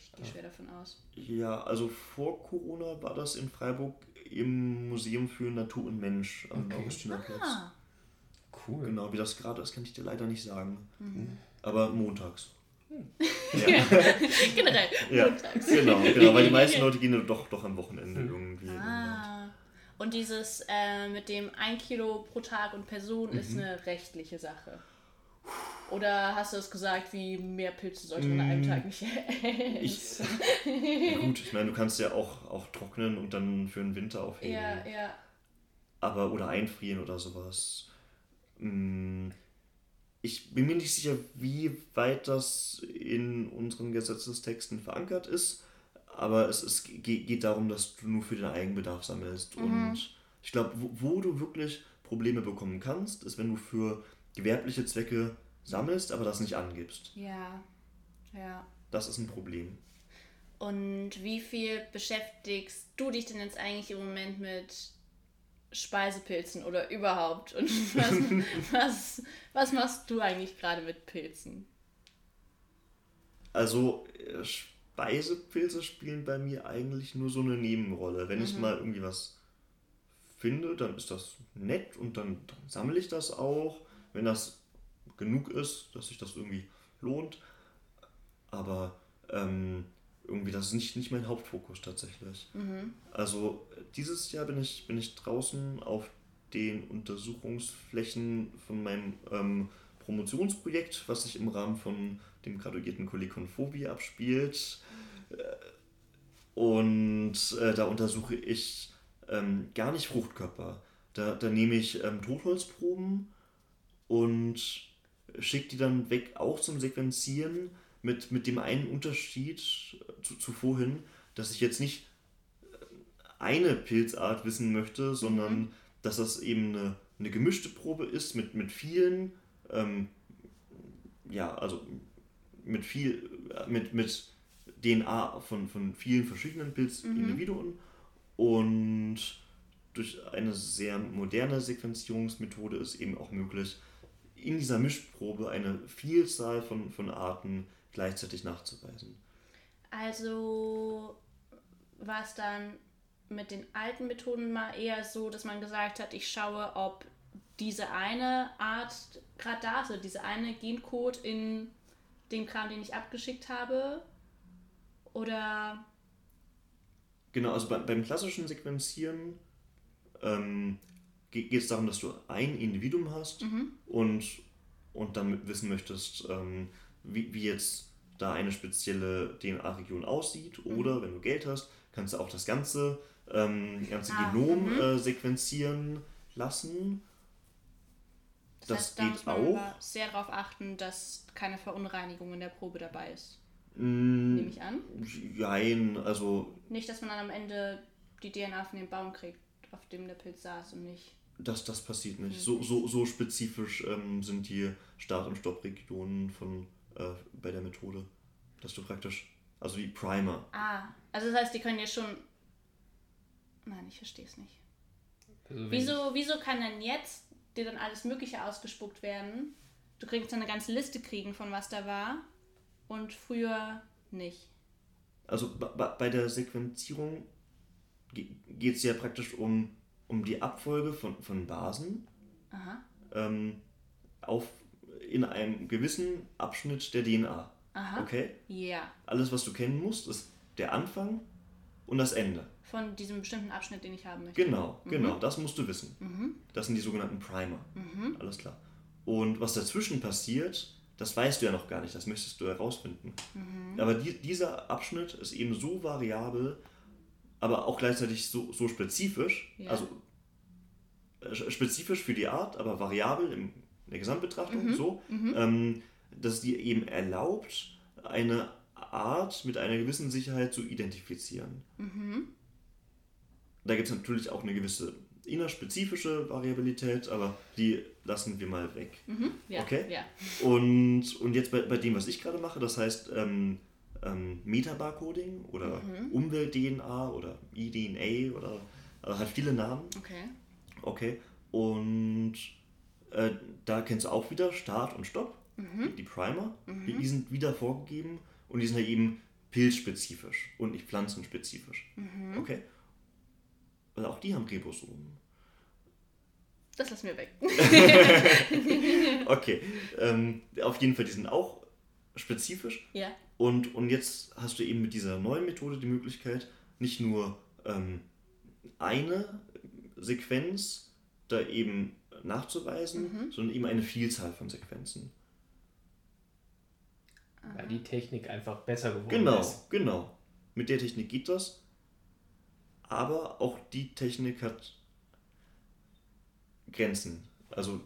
Ich gehe schwer davon aus. Ja, also vor Corona war das in Freiburg im Museum für Natur und Mensch am Okay. Augustinerplatz. Ah, Cool. Genau, wie das gerade ist, kann ich dir leider nicht sagen. Aber montags. generell. Ja, montags. genau, genau, weil die meisten Leute gehen doch, doch am Wochenende irgendwie. den Wald. Ah. Und dieses äh, mit dem 1 Kilo pro Tag und Person ist Mhm. eine rechtliche Sache. Oder hast du es gesagt, wie mehr Pilze sollte man an einem Mm. Tag nicht Ich, essen? ja, gut, ich meine, du kannst ja auch, auch trocknen und dann für den Winter aufheben. Ja, ja. aber oder einfrieren oder sowas. Mm, Ich bin mir nicht sicher, wie weit das in unseren Gesetzestexten verankert ist, aber es, es ge- geht darum, dass du nur für den Eigenbedarf sammelst. Und ich glaube, wo, wo du wirklich Probleme bekommen kannst, ist, wenn du für gewerbliche Zwecke sammelst, aber das nicht angibst. Ja, ja. Das ist ein Problem. Und wie viel beschäftigst du dich denn jetzt eigentlich im Moment mit Speisepilzen oder überhaupt? Und was, was, was machst du eigentlich gerade mit Pilzen? Also äh, Speisepilze spielen bei mir eigentlich nur so eine Nebenrolle. Wenn ich mal irgendwie was finde, dann ist das nett und dann, dann sammle ich das auch, wenn das genug ist, dass sich das irgendwie lohnt. Aber ähm, irgendwie das ist nicht, nicht mein Hauptfokus tatsächlich. Also äh, dieses Jahr bin ich, bin ich draußen auf den Untersuchungsflächen von meinem ähm, Promotionsprojekt, was sich im Rahmen von dem graduierten Kolleg von Phobie abspielt. Äh, Und äh, da untersuche ich ähm, gar nicht Fruchtkörper. Da, da nehme ich ähm, Totholzproben und schicke die dann weg, auch zum Sequenzieren, mit, mit dem einen Unterschied zu, zu vorhin, dass ich jetzt nicht äh, eine Pilzart wissen möchte, sondern dass das eben eine, eine gemischte Probe ist mit, mit vielen, ähm, ja, also mit viel, äh, mit, mit DNA von, von vielen verschiedenen Pilzindividuen und durch eine sehr moderne Sequenzierungsmethode ist eben auch möglich, in dieser Mischprobe eine Vielzahl von, von Arten gleichzeitig nachzuweisen. Also war es dann mit den alten Methoden mal eher so, dass man gesagt hat, ich schaue, ob diese eine Art gerade da ist, also diese eine Gencode in dem Kram, den ich abgeschickt habe? Oder. Genau, also bei, beim klassischen Sequenzieren ähm, geht es darum, dass du ein Individuum hast Mhm. und, und damit wissen möchtest, ähm, wie, wie jetzt da eine spezielle DNA-Region aussieht. Mhm. Oder wenn du Geld hast, kannst du auch das ganze, ähm, ganze Ah, Genom mhm. äh, sequenzieren lassen. Das, Das heißt, da geht muss man auch. aber sehr darauf achten, dass keine Verunreinigung in der Probe dabei ist. Mm, Nehme ich an. Jein, also Nicht, dass man dann am Ende die DNA von dem Baum kriegt, auf dem der Pilz saß und nicht. das, das passiert nicht. Mhm. So, so, so spezifisch ähm, sind die Start- und Stoppregionen von, äh, bei der Methode, dass du praktisch, also die Primer, Ah, also das heißt, die können ja schon. Nein, ich verstehe es nicht. Also Wieso, wieso kann denn jetzt dir dann alles Mögliche ausgespuckt werden? Du kriegst dann eine ganze Liste kriegen, von was da war. Und früher nicht. also bei der Sequenzierung geht es ja praktisch um, um die Abfolge von, von Basen Aha. ähm, auf, in einem gewissen Abschnitt der DNA. Aha. Okay? Ja. Alles, was du kennen musst, ist der Anfang und das Ende. Von diesem bestimmten Abschnitt, den ich haben möchte. Genau, genau, das musst du wissen. Mhm. Das sind die sogenannten Primer. Mhm. Alles klar. Und was dazwischen passiert, das weißt du ja noch gar nicht, das möchtest du herausfinden. Mhm. Aber die, dieser Abschnitt ist eben so variabel, aber auch gleichzeitig so, so spezifisch, Ja. also äh, spezifisch für die Art, aber variabel in der Gesamtbetrachtung, Mhm. so, ähm, dass es dir eben erlaubt, eine Art mit einer gewissen Sicherheit zu identifizieren. Mhm. Da gibt es natürlich auch eine gewisse innerspezifische Variabilität, aber die lassen wir mal weg. Mhm. Ja. Okay. Ja. Und, und jetzt bei, bei dem, was ich gerade mache, das heißt ähm, ähm, Metabarcoding oder Mhm. Umwelt-DNA oder eDNA oder also hat viele Namen. Okay. Okay. Und äh, da kennst du auch wieder Start und Stopp, Mhm. die Primer. Die, die sind wieder vorgegeben und die sind ja eben pilzspezifisch und nicht pflanzenspezifisch. Mhm. Okay. Also auch die haben Ribosomen. Das lassen wir weg. Okay. ähm, auf jeden Fall, die sind auch spezifisch. ja. Und, und jetzt hast du eben mit dieser neuen Methode die Möglichkeit, nicht nur ähm, eine Sequenz da eben nachzuweisen, Mhm. sondern eben eine Vielzahl von Sequenzen. Weil die Technik einfach besser geworden Genau, ist. genau. Mit der Technik geht das. Aber auch die Technik hat Grenzen. Also,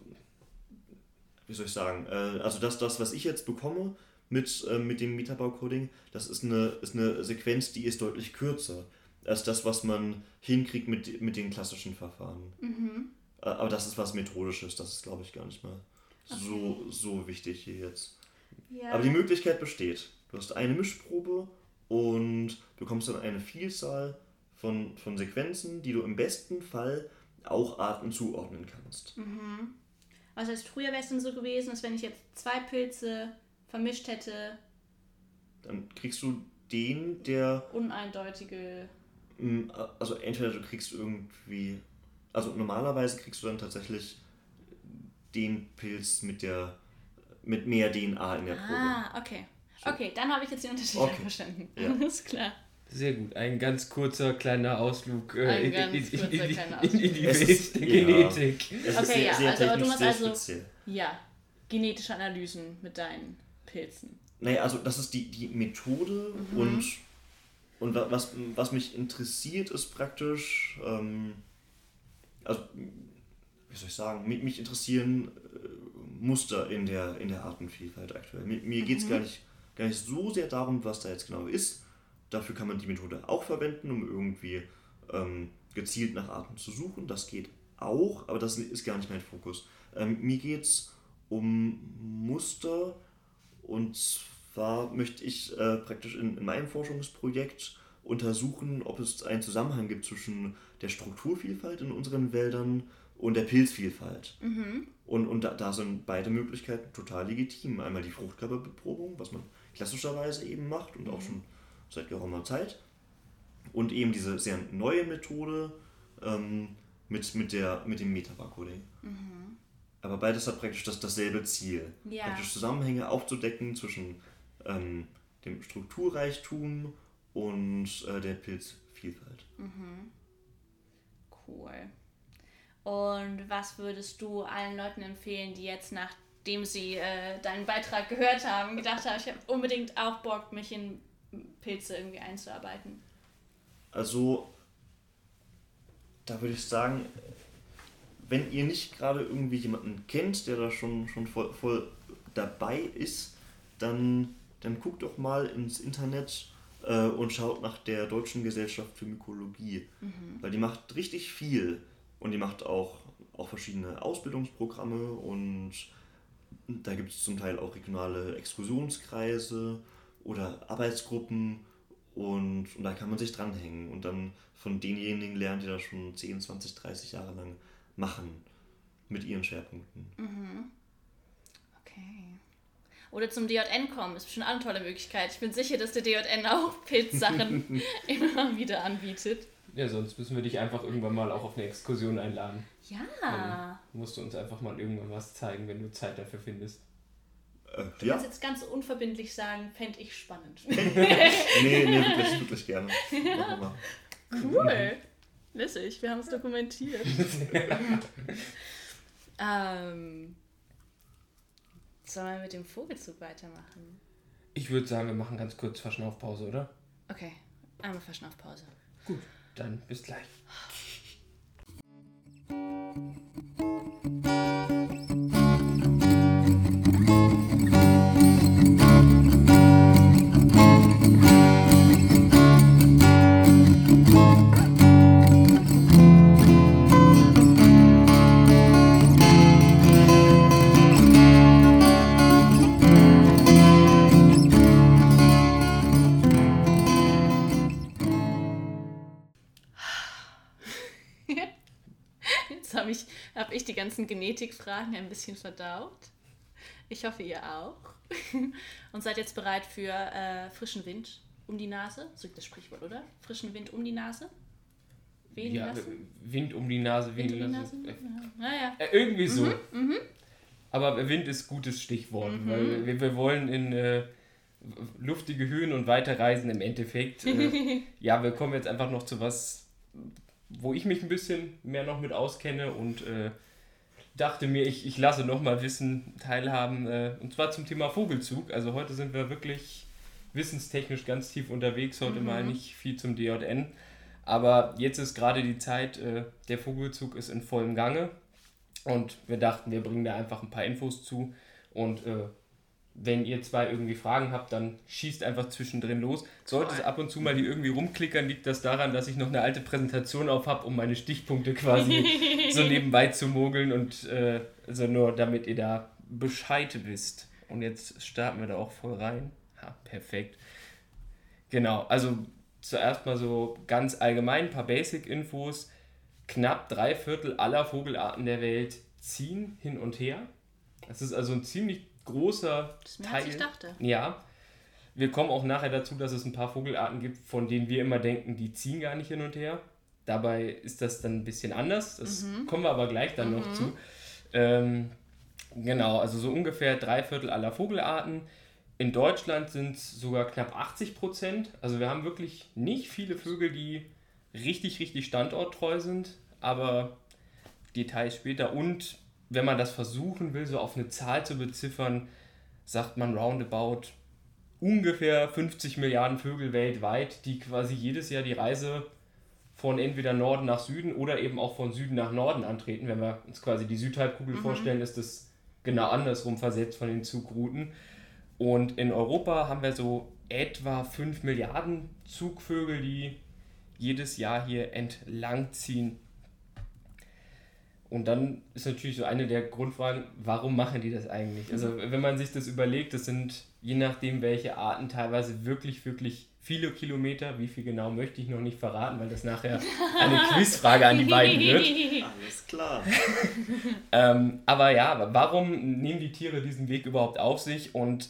wie soll ich sagen? Äh, also das, das, was ich jetzt bekomme mit, äh, mit dem Metabau-Coding, das ist eine, ist eine Sequenz, die ist deutlich kürzer als das, was man hinkriegt mit, mit den klassischen Verfahren. Mhm. Äh, Aber das ist was Methodisches, das ist, glaube ich, gar nicht mal so, so wichtig hier jetzt. Ja. Aber die Möglichkeit besteht. Du hast eine Mischprobe und bekommst dann eine Vielzahl von, von Sequenzen, die du im besten Fall auch Arten zuordnen kannst. Mhm. Was heißt, früher wäre es dann so gewesen, dass wenn ich jetzt zwei Pilze vermischt hätte, Dann kriegst du den, der, uneindeutige. mm, also entweder du kriegst irgendwie, also normalerweise kriegst du dann tatsächlich den Pilz mit der, mit mehr DNA in der Probe. Ah, okay. Okay, dann habe ich jetzt den Unterschied Okay. verstanden. Ja. Alles klar. Sehr gut. Ein ganz kurzer kleiner Ausflug äh, Ein in, ganz in, in, kurzer in, die-. Welt der ja. Genetik. Es ist Okay, sehr, ja, sehr also, aber du technisch, musst sehr also- speziell. Ja, genetische Analysen mit deinen Pilzen. Naja, also das ist die, die Methode Mhm. und, und wa- was, was mich interessiert ist praktisch, ähm, also wie soll ich sagen, mich, mich interessieren äh, Muster in der, in der Artenvielfalt aktuell. Mir, mir geht es gar, nicht, gar nicht so sehr darum, was da jetzt genau ist. Dafür kann man die Methode auch verwenden, um irgendwie ähm, gezielt nach Arten zu suchen. Das geht auch, aber das ist gar nicht mein Fokus. Ähm, mir geht es um Muster und zwar möchte ich äh, praktisch in, in meinem Forschungsprojekt untersuchen, ob es einen Zusammenhang gibt zwischen der Strukturvielfalt in unseren Wäldern und der Pilzvielfalt. Mhm. Und, und da, da sind beide Möglichkeiten total legitim. Einmal die Fruchtkörperbeprobung, was man klassischerweise eben macht und auch schon seit geraumer Zeit. Und eben diese sehr neue Methode ähm, mit, mit, der, mit dem Metabarcoding. Aber beides hat praktisch das, dasselbe Ziel. Ja. Praktisch Zusammenhänge aufzudecken zwischen ähm, dem Strukturreichtum und äh, der Pilzvielfalt. Cool. Und was würdest du allen Leuten empfehlen, die jetzt nachdem sie äh, deinen Beitrag gehört haben, gedacht haben, ich habe unbedingt auch Bock, mich in Pilze irgendwie einzuarbeiten? Also, da würde ich sagen, wenn ihr nicht gerade irgendwie jemanden kennt, der da schon, schon voll, voll dabei ist, dann, dann guckt doch mal ins Internet äh, und schaut nach der Deutschen Gesellschaft für Mykologie. Weil die macht richtig viel und die macht auch, auch verschiedene Ausbildungsprogramme und da gibt es zum Teil auch regionale Exkursionskreise oder Arbeitsgruppen und, und da kann man sich dranhängen und dann von denjenigen lernen, die das schon 10, 20, 30 Jahre lang machen mit ihren Schwerpunkten. Okay. Oder zum DJN kommen, ist bestimmt auch eine tolle Möglichkeit. Ich bin sicher, dass der DJN auch Pilzsachen immer wieder anbietet. Ja, sonst müssen wir dich einfach irgendwann mal auch auf eine Exkursion einladen. Ja. Dann musst du uns einfach mal irgendwann was zeigen, wenn du Zeit dafür findest. Äh, Du ja, kannst jetzt ganz unverbindlich sagen, fände ich spannend. nee, nee, wirklich, wirklich gerne. Mal. Cool. Lässig, wir haben es dokumentiert. ähm, sollen wir mit dem Vogelzug weitermachen? Ich würde sagen, wir machen ganz kurz Verschnaufpause, oder? Okay, einmal Verschnaufpause. Gut, dann bis gleich. Genetikfragen ein bisschen verdaut. Ich hoffe, ihr auch. Und seid jetzt bereit für äh, frischen Wind um die Nase. So das Sprichwort, oder? Frischen Wind um die Nase? Wehen Ja, lassen? Wind um die Nase, Wind Wind um die Nase? Naja. Äh, irgendwie so. Mhm, Aber Wind ist gutes Stichwort, weil wir, wir wollen in äh, luftige Höhen und weiter reisen im Endeffekt. Äh, ja, wir kommen jetzt einfach noch zu was, wo ich mich ein bisschen mehr noch mit auskenne und äh, dachte mir, ich, ich lasse noch mal Wissen teilhaben. Äh, und zwar zum Thema Vogelzug. Also heute sind wir wirklich wissenstechnisch ganz tief unterwegs, heute mal nicht viel zum DJN. Aber jetzt ist gerade die Zeit, äh, der Vogelzug ist in vollem Gange. Und wir dachten, wir bringen da einfach ein paar Infos zu. Und äh, wenn ihr zwei irgendwie Fragen habt, dann schießt einfach zwischendrin los. Sollte es ab und zu mal die irgendwie rumklickern, liegt das daran, dass ich noch eine alte Präsentation auf habe, um meine Stichpunkte quasi so nebenbei zu mogeln. Und äh, also nur damit ihr da Bescheid wisst. Und jetzt starten wir da auch voll rein. Ha, perfekt. Genau, also zuerst mal so ganz allgemein ein paar Basic-Infos. Knapp drei Viertel aller Vogelarten der Welt ziehen hin und her. Das ist also ein ziemlich großer Das mehr als Teil. ich dachte. Ja. Wir kommen auch nachher dazu, dass es ein paar Vogelarten gibt, von denen wir immer denken, die ziehen gar nicht hin und her. Dabei ist das dann ein bisschen anders. Das kommen wir aber gleich dann noch zu. Ähm, genau, also so ungefähr drei Viertel aller Vogelarten. In Deutschland sind es sogar knapp 80 Prozent. Also wir haben wirklich nicht viele Vögel, die richtig, richtig standorttreu sind. Aber Details später. Und wenn man das versuchen will, so auf eine Zahl zu beziffern, sagt man roundabout ungefähr 50 Milliarden Vögel weltweit, die quasi jedes Jahr die Reise von entweder Norden nach Süden oder eben auch von Süden nach Norden antreten. Wenn wir uns quasi die Südhalbkugel vorstellen, ist das genau andersrum versetzt von den Zugrouten. Und in Europa haben wir so etwa 5 Milliarden Zugvögel, die jedes Jahr hier entlang ziehen. Und dann ist natürlich so eine der Grundfragen, warum machen die das eigentlich? Also wenn man sich das überlegt, das sind je nachdem welche Arten teilweise wirklich, wirklich viele Kilometer. Wie viel genau möchte ich noch nicht verraten, weil das nachher eine Quizfrage an die beiden wird. Alles klar. ähm, aber ja, warum nehmen die Tiere diesen Weg überhaupt auf sich? Und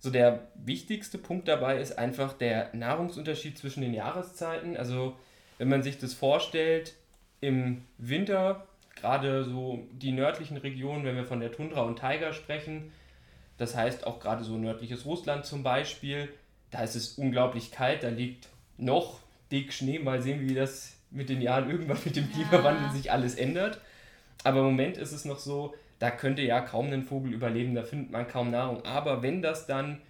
so der wichtigste Punkt dabei ist einfach der Nahrungsunterschied zwischen den Jahreszeiten. Also wenn man sich das vorstellt, im Winter, gerade so die nördlichen Regionen, wenn wir von der Tundra und Taiga sprechen, das heißt auch gerade so nördliches Russland zum Beispiel, da ist es unglaublich kalt, da liegt noch dick Schnee. Mal sehen, wie das mit den Jahren irgendwann mit dem Klimawandel ja. sich alles ändert. Aber im Moment ist es noch so, da könnte ja kaum ein Vogel überleben, da findet man kaum Nahrung. Aber wenn das dann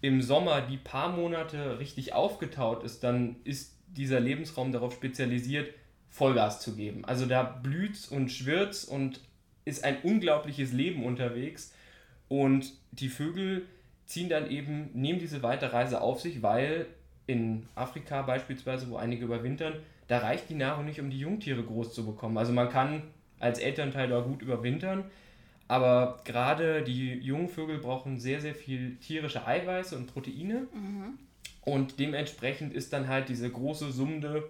im Sommer die paar Monate richtig aufgetaut ist, dann ist dieser Lebensraum darauf spezialisiert, Vollgas zu geben. Also da blüht und schwirrt und ist ein unglaubliches Leben unterwegs. Und die Vögel ziehen dann eben, nehmen diese Weiterreise auf sich, weil in Afrika beispielsweise, wo einige überwintern, da reicht die Nahrung nicht, um die Jungtiere groß zu bekommen. Also man kann als Elternteil da gut überwintern, aber gerade die jungen Vögel brauchen sehr, sehr viel tierische Eiweiße und Proteine. Mhm. Und dementsprechend ist dann halt diese große, summende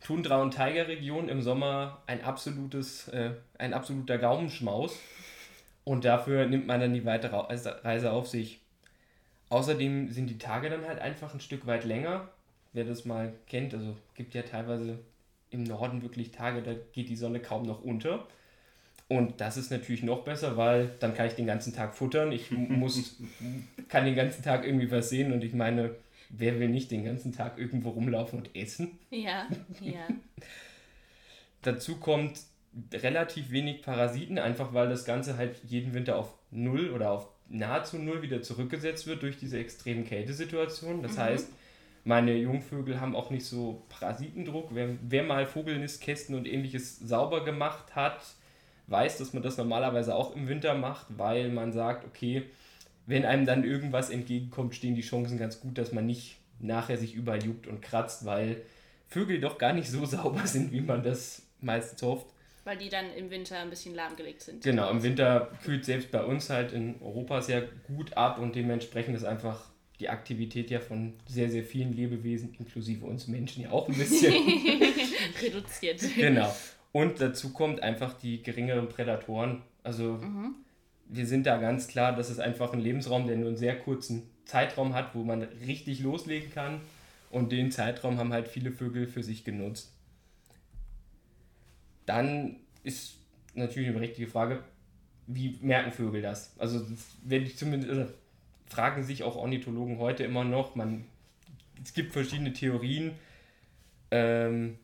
Tundra- und Tigerregion im Sommer ein, absolutes, äh, ein absoluter Gaumenschmaus. Und dafür nimmt man dann die weitere Reise auf sich. Außerdem sind die Tage dann halt einfach ein Stück weit länger. Wer das mal kennt, also gibt ja teilweise im Norden wirklich Tage, da geht die Sonne kaum noch unter. Und das ist natürlich noch besser, weil dann kann ich den ganzen Tag futtern. Ich muss, kann den ganzen Tag irgendwie was sehen und ich meine, wer will nicht den ganzen Tag irgendwo rumlaufen und essen? Ja, ja. Dazu kommt relativ wenig Parasiten, einfach weil das Ganze halt jeden Winter auf Null oder auf nahezu Null wieder zurückgesetzt wird durch diese extremen Kältesituationen. Das mhm. heißt, meine Jungvögel haben auch nicht so Parasitendruck. Wer, wer mal Vogelnistkästen und ähnliches sauber gemacht hat, weiß, dass man das normalerweise auch im Winter macht, weil man sagt, okay, wenn einem dann irgendwas entgegenkommt, stehen die Chancen ganz gut, dass man nicht nachher sich überall juckt und kratzt, weil Vögel doch gar nicht so sauber sind, wie man das meistens hofft. Weil die dann im Winter ein bisschen lahmgelegt sind. Genau, im Winter kühlt selbst bei uns halt in Europa sehr gut ab und dementsprechend ist einfach die Aktivität ja von sehr, sehr vielen Lebewesen, inklusive uns Menschen, ja auch ein bisschen reduziert. Genau. Und dazu kommt einfach die geringeren Prädatoren. Also mhm. Wir sind da ganz klar, das ist einfach ein Lebensraum, der nur einen sehr kurzen Zeitraum hat, wo man richtig loslegen kann. Und den Zeitraum haben halt viele Vögel für sich genutzt dann ist natürlich eine richtige Frage, wie merken Vögel das? Also werde ich zumindest, also fragen sich auch Ornithologen heute immer noch. Man, es gibt verschiedene Theorien ähm,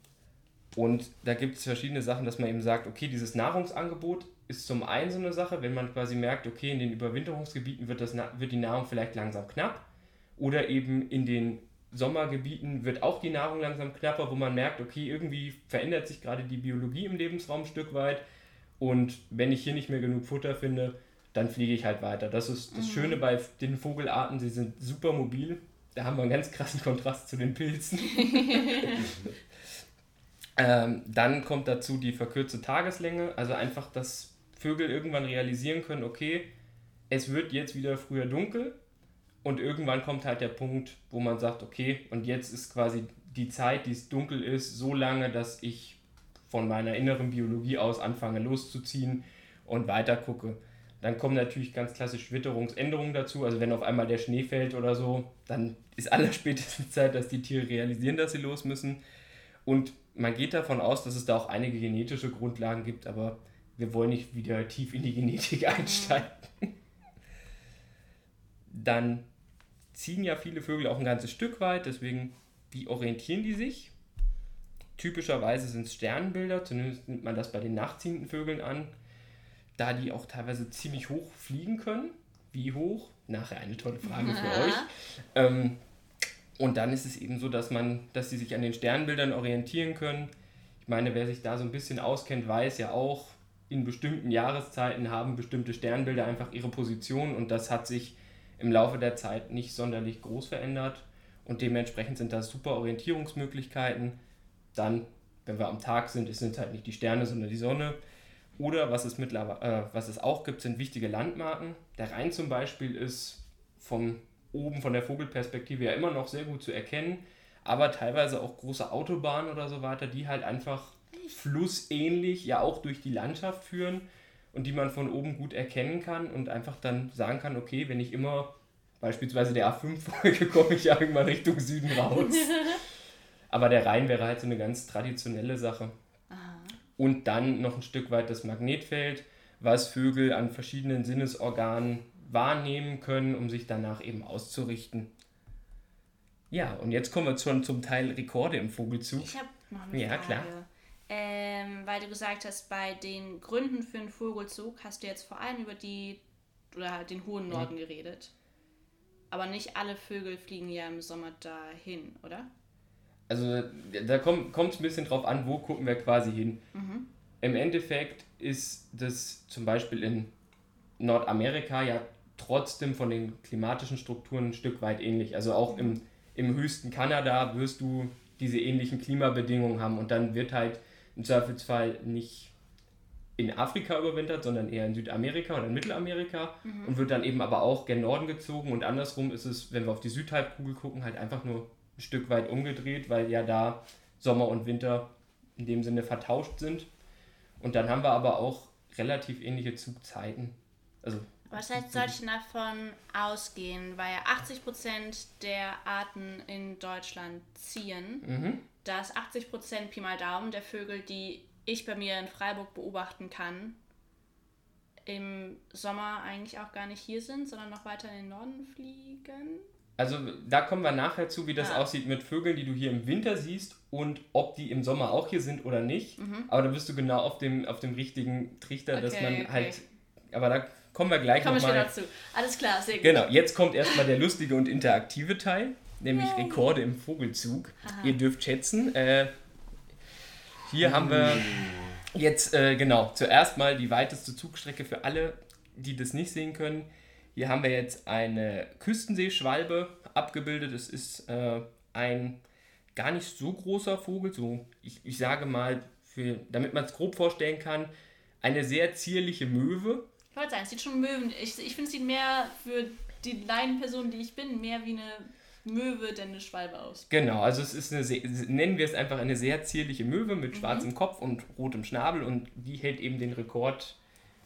und da gibt es verschiedene Sachen, dass man eben sagt, okay, dieses Nahrungsangebot ist zum einen so eine Sache, wenn man quasi merkt, okay, in den Überwinterungsgebieten wird, das, wird die Nahrung vielleicht langsam knapp oder eben in den Sommergebieten wird auch die Nahrung langsam knapper, wo man merkt, okay, irgendwie verändert sich gerade die Biologie im Lebensraum ein Stück weit. Und wenn ich hier nicht mehr genug Futter finde, dann fliege ich halt weiter. Das ist das mhm. Schöne bei den Vogelarten, sie sind super mobil. Da haben wir einen ganz krassen Kontrast zu den Pilzen. ähm, dann kommt dazu die verkürzte Tageslänge, also einfach, dass Vögel irgendwann realisieren können, okay, es wird jetzt wieder früher dunkel, und irgendwann kommt halt der Punkt, wo man sagt, okay, und jetzt ist quasi die Zeit, die es dunkel ist, so lange, dass ich von meiner inneren Biologie aus anfange loszuziehen und weiter gucke. Dann kommen natürlich ganz klassisch Witterungsänderungen dazu. Also wenn auf einmal der Schnee fällt oder so, dann ist allerspätestens Zeit, dass die Tiere realisieren, dass sie los müssen. Und man geht davon aus, dass es da auch einige genetische Grundlagen gibt, aber wir wollen nicht wieder tief in die Genetik einsteigen. Dann ziehen ja viele Vögel auch ein ganzes Stück weit, deswegen, wie orientieren die sich? Typischerweise sind es Sternbilder, zumindest nimmt man das bei den nachziehenden Vögeln an, da die auch teilweise ziemlich hoch fliegen können. Wie hoch? Nachher eine tolle Frage für euch. Ähm, und dann ist es eben so, dass man, dass sie sich an den Sternbildern orientieren können. Ich meine, wer sich da so ein bisschen auskennt, weiß ja auch, in bestimmten Jahreszeiten haben bestimmte Sternbilder einfach ihre Position und das hat sich im Laufe der Zeit nicht sonderlich groß verändert und dementsprechend sind das super Orientierungsmöglichkeiten. Dann, wenn wir am Tag sind, es sind halt nicht die Sterne, sondern die Sonne. Oder was es, mittlerweile, äh, was es auch gibt, sind wichtige Landmarken. Der Rhein zum Beispiel ist vom oben von der Vogelperspektive ja immer noch sehr gut zu erkennen, aber teilweise auch große Autobahnen oder so weiter, die halt einfach flussähnlich ja auch durch die Landschaft führen und die man von oben gut erkennen kann und einfach dann sagen kann, okay, wenn ich immer beispielsweise der A5 folge, komme ich ja irgendwann Richtung Süden raus. Aber der Rhein wäre halt so eine ganz traditionelle Sache. Aha. Und dann noch ein Stück weit das Magnetfeld, was Vögel an verschiedenen Sinnesorganen wahrnehmen können, um sich danach eben auszurichten. Ja, und jetzt kommen wir schon zum Teil Rekorde im Vogelzug. Ich habe noch eine Ja, Frage. klar. Ähm, weil du gesagt hast, bei den Gründen für einen Vogelzug hast du jetzt vor allem über die oder halt den Mhm. hohen Norden geredet. Aber nicht alle Vögel fliegen ja im Sommer dahin, oder? Also da kommt es ein bisschen drauf an, wo gucken wir quasi hin. Mhm. Im Endeffekt ist das zum Beispiel in Nordamerika ja trotzdem von den klimatischen Strukturen ein Stück weit ähnlich. Also auch im, im höchsten Kanada wirst du diese ähnlichen Klimabedingungen haben und dann wird halt im Zweifelsfall nicht in Afrika überwintert, sondern eher in Südamerika oder in Mittelamerika und wird dann eben aber auch gen Norden gezogen und andersrum ist es, wenn wir auf die Südhalbkugel gucken, halt einfach nur ein Stück weit umgedreht, weil ja da Sommer und Winter in dem Sinne vertauscht sind. Und dann haben wir aber auch relativ ähnliche Zugzeiten. Also Was heißt, sollte ich davon ausgehen, weil ja 80% der Arten in Deutschland ziehen, mhm. Dass 80% Pi mal Daumen der Vögel, die ich bei mir in Freiburg beobachten kann, im Sommer eigentlich auch gar nicht hier sind, sondern noch weiter in den Norden fliegen. Also da kommen wir nachher zu, wie das Ah. aussieht mit Vögeln, die du hier im Winter siehst und ob die im Sommer auch hier sind oder nicht. Mhm. Aber da bist du genau auf dem, auf dem richtigen Trichter, dass Okay, man okay. halt. Aber da kommen wir gleich Kommen wir nochmal. später zu. Alles klar, sehr gut. Genau, jetzt kommt erstmal der lustige und interaktive Teil, nämlich Yay. Rekorde im Vogelzug. Aha. Ihr dürft schätzen. Äh, hier haben wir jetzt, äh, genau, zuerst mal die weiteste Zugstrecke für alle, die das nicht sehen können. Hier haben wir jetzt eine Küstenseeschwalbe abgebildet. Es ist äh, ein gar nicht so großer Vogel, so ich, ich sage mal, für, damit man es grob vorstellen kann, eine sehr zierliche Möwe. Ich wollte sagen, es sieht schon Möwen. Ich, ich finde, es sieht mehr für die Laienperson, die ich bin, mehr wie eine Möwe denn eine Schwalbe aus. Genau, also es ist eine, sehr, nennen wir es einfach eine sehr zierliche Möwe mit schwarzem Kopf und rotem Schnabel und die hält eben den Rekord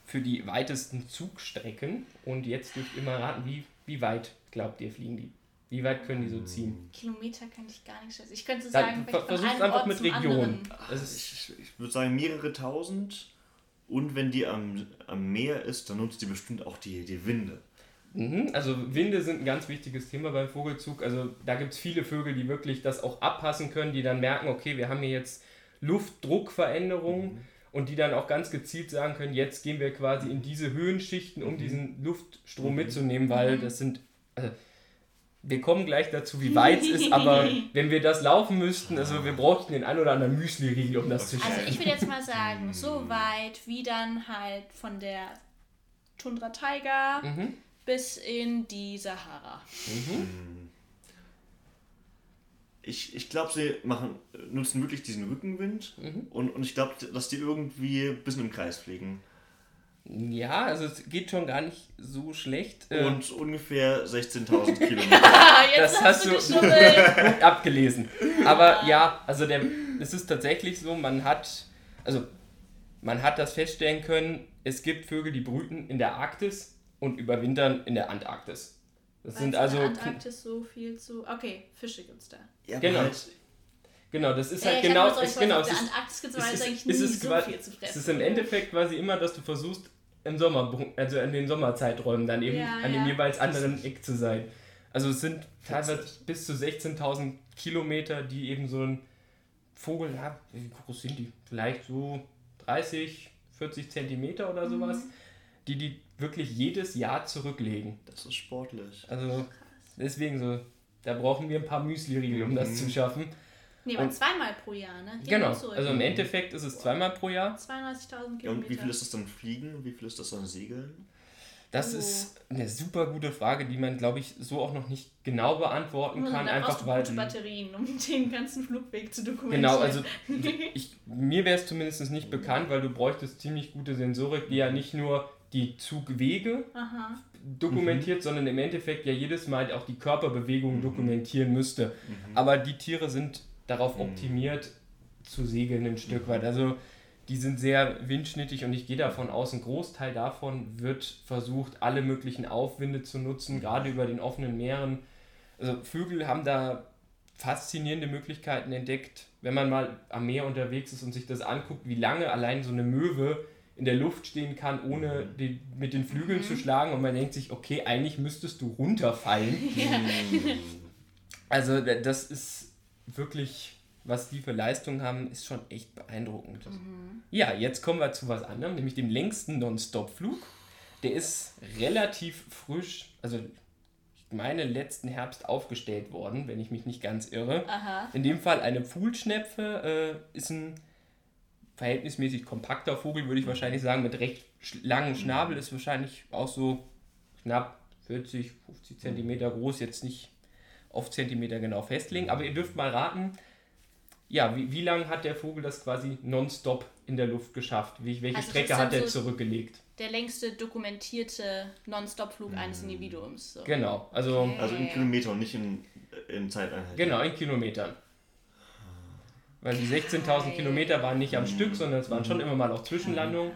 für die weitesten Zugstrecken. Und jetzt dürft ihr mal raten, wie, wie weit glaubt ihr fliegen die? Wie weit können die so ziehen? Kilometer kann ich gar nicht schätzen. Ich könnte sagen, ver- vielleicht von versuch's einem einfach Ort mit zum Region. anderen. Das ist, Ich, ich würde sagen mehrere tausend. Und wenn die am, am Meer ist, dann nutzt die bestimmt auch die, die Winde. Mhm, also Winde sind ein ganz wichtiges Thema beim Vogelzug. Also da gibt es viele Vögel, die wirklich das auch abpassen können, die dann merken, okay, wir haben hier jetzt Luftdruckveränderungen und die dann auch ganz gezielt sagen können, jetzt gehen wir quasi in diese Höhenschichten, um diesen Luftstrom mitzunehmen, weil das sind... Also, wir kommen gleich dazu, wie weit es ist, aber wenn wir das laufen müssten, also wir bräuchten den ein oder anderen Müsli-Riegel, um das zu Also schaffen. ich würde jetzt mal sagen, so weit wie dann halt von der Tundra Taiga Mhm. Bis in die Sahara. Ich, ich glaube, sie machen, nutzen wirklich diesen Rückenwind Mhm. und, und ich glaube, dass die irgendwie ein bisschen im Kreis fliegen. Ja, also es geht schon gar nicht so schlecht. Äh, Und ungefähr 16.000 Kilometer. Ah, jetzt Das hast du- geschummelt. gut abgelesen. Aber ja, also der, es ist tatsächlich so, man hat, also man hat das feststellen können, es gibt Vögel, die brüten in der Arktis und überwintern in der Antarktis. Das sind es in also, der Antarktis so viel zu. Okay, Fische gibt's da. Ja, Genau. halt, genau, das ist Äh, halt ich genau, so, ich genau, es ist, der Antarktis gibt's es ist, eigentlich es nie ist, so viel zu fressen. es ist im Endeffekt quasi immer, dass du versuchst, im Sommer, also in den Sommerzeiträumen dann eben Ja, an dem ja. jeweils anderen Eck zu sein. Also es sind teilweise bis zu 16.000 Kilometer, die eben so ein Vogel, ja, wie groß sind die? Vielleicht so 30, 40 Zentimeter oder sowas, Mhm. die die wirklich jedes Jahr zurücklegen. das ist sportlich. Also deswegen so, da brauchen wir ein paar Müsli-Riegel, um das zu schaffen. Nee, aber Und- zweimal pro Jahr, ne? Hin Genau, also im Endeffekt ist es zweimal pro Jahr. 32.000 Ja, und wie Kilometer. viel ist das dann Fliegen und wie viel ist das dann Segeln? Das Oh. ist eine super gute Frage, die man, glaube ich, so auch noch nicht genau beantworten kann. brauchst Einfach du weil. gute Batterien, um den ganzen Flugweg zu dokumentieren. Genau, also ich, mir wäre es zumindest nicht bekannt, weil du bräuchtest ziemlich gute Sensorik, die ja nicht nur die Zugwege Aha. dokumentiert, mhm. sondern im Endeffekt ja jedes Mal auch die Körperbewegung mhm. dokumentieren müsste. Mhm. Aber die Tiere sind darauf mhm. optimiert, zu segeln ein Stück weit. Also die sind sehr windschnittig und ich gehe davon aus, ein Großteil davon wird versucht, alle möglichen Aufwinde zu nutzen, gerade über den offenen Meeren. Also Vögel haben da faszinierende Möglichkeiten entdeckt, wenn man mal am Meer unterwegs ist und sich das anguckt, wie lange allein so eine Möwe in der Luft stehen kann, ohne mhm. die, mit den Flügeln mhm. zu schlagen und man denkt sich, okay, eigentlich müsstest du runterfallen. Ja. Also das ist wirklich was die für Leistung haben, ist schon echt beeindruckend. Mhm. Ja, jetzt kommen wir zu was anderem, nämlich dem längsten Non-Stop-Flug. Der ist relativ frisch, also ich meine letzten Herbst aufgestellt worden, wenn ich mich nicht ganz irre. Aha. In dem Fall eine Pfuhlschnepfe äh, ist ein verhältnismäßig kompakter Vogel, würde ich wahrscheinlich sagen, mit recht langem Schnabel, ist wahrscheinlich auch so knapp 40, 50 Zentimeter groß, jetzt nicht auf Zentimeter genau festlegen, aber ihr dürft mal raten, ja, wie, wie lange hat der Vogel das quasi nonstop in der Luft geschafft? Wie, welche also Strecke hat er so zurückgelegt? Der längste dokumentierte Nonstop-Flug hm. eines Individuums. So. Genau, also, okay. also in Kilometern, nicht in, in Zeiteinheiten. Genau, in Kilometern. Weil die 16.000 Kilometer waren nicht am mhm. Stück, sondern es waren schon immer mal auch Zwischenlandungen.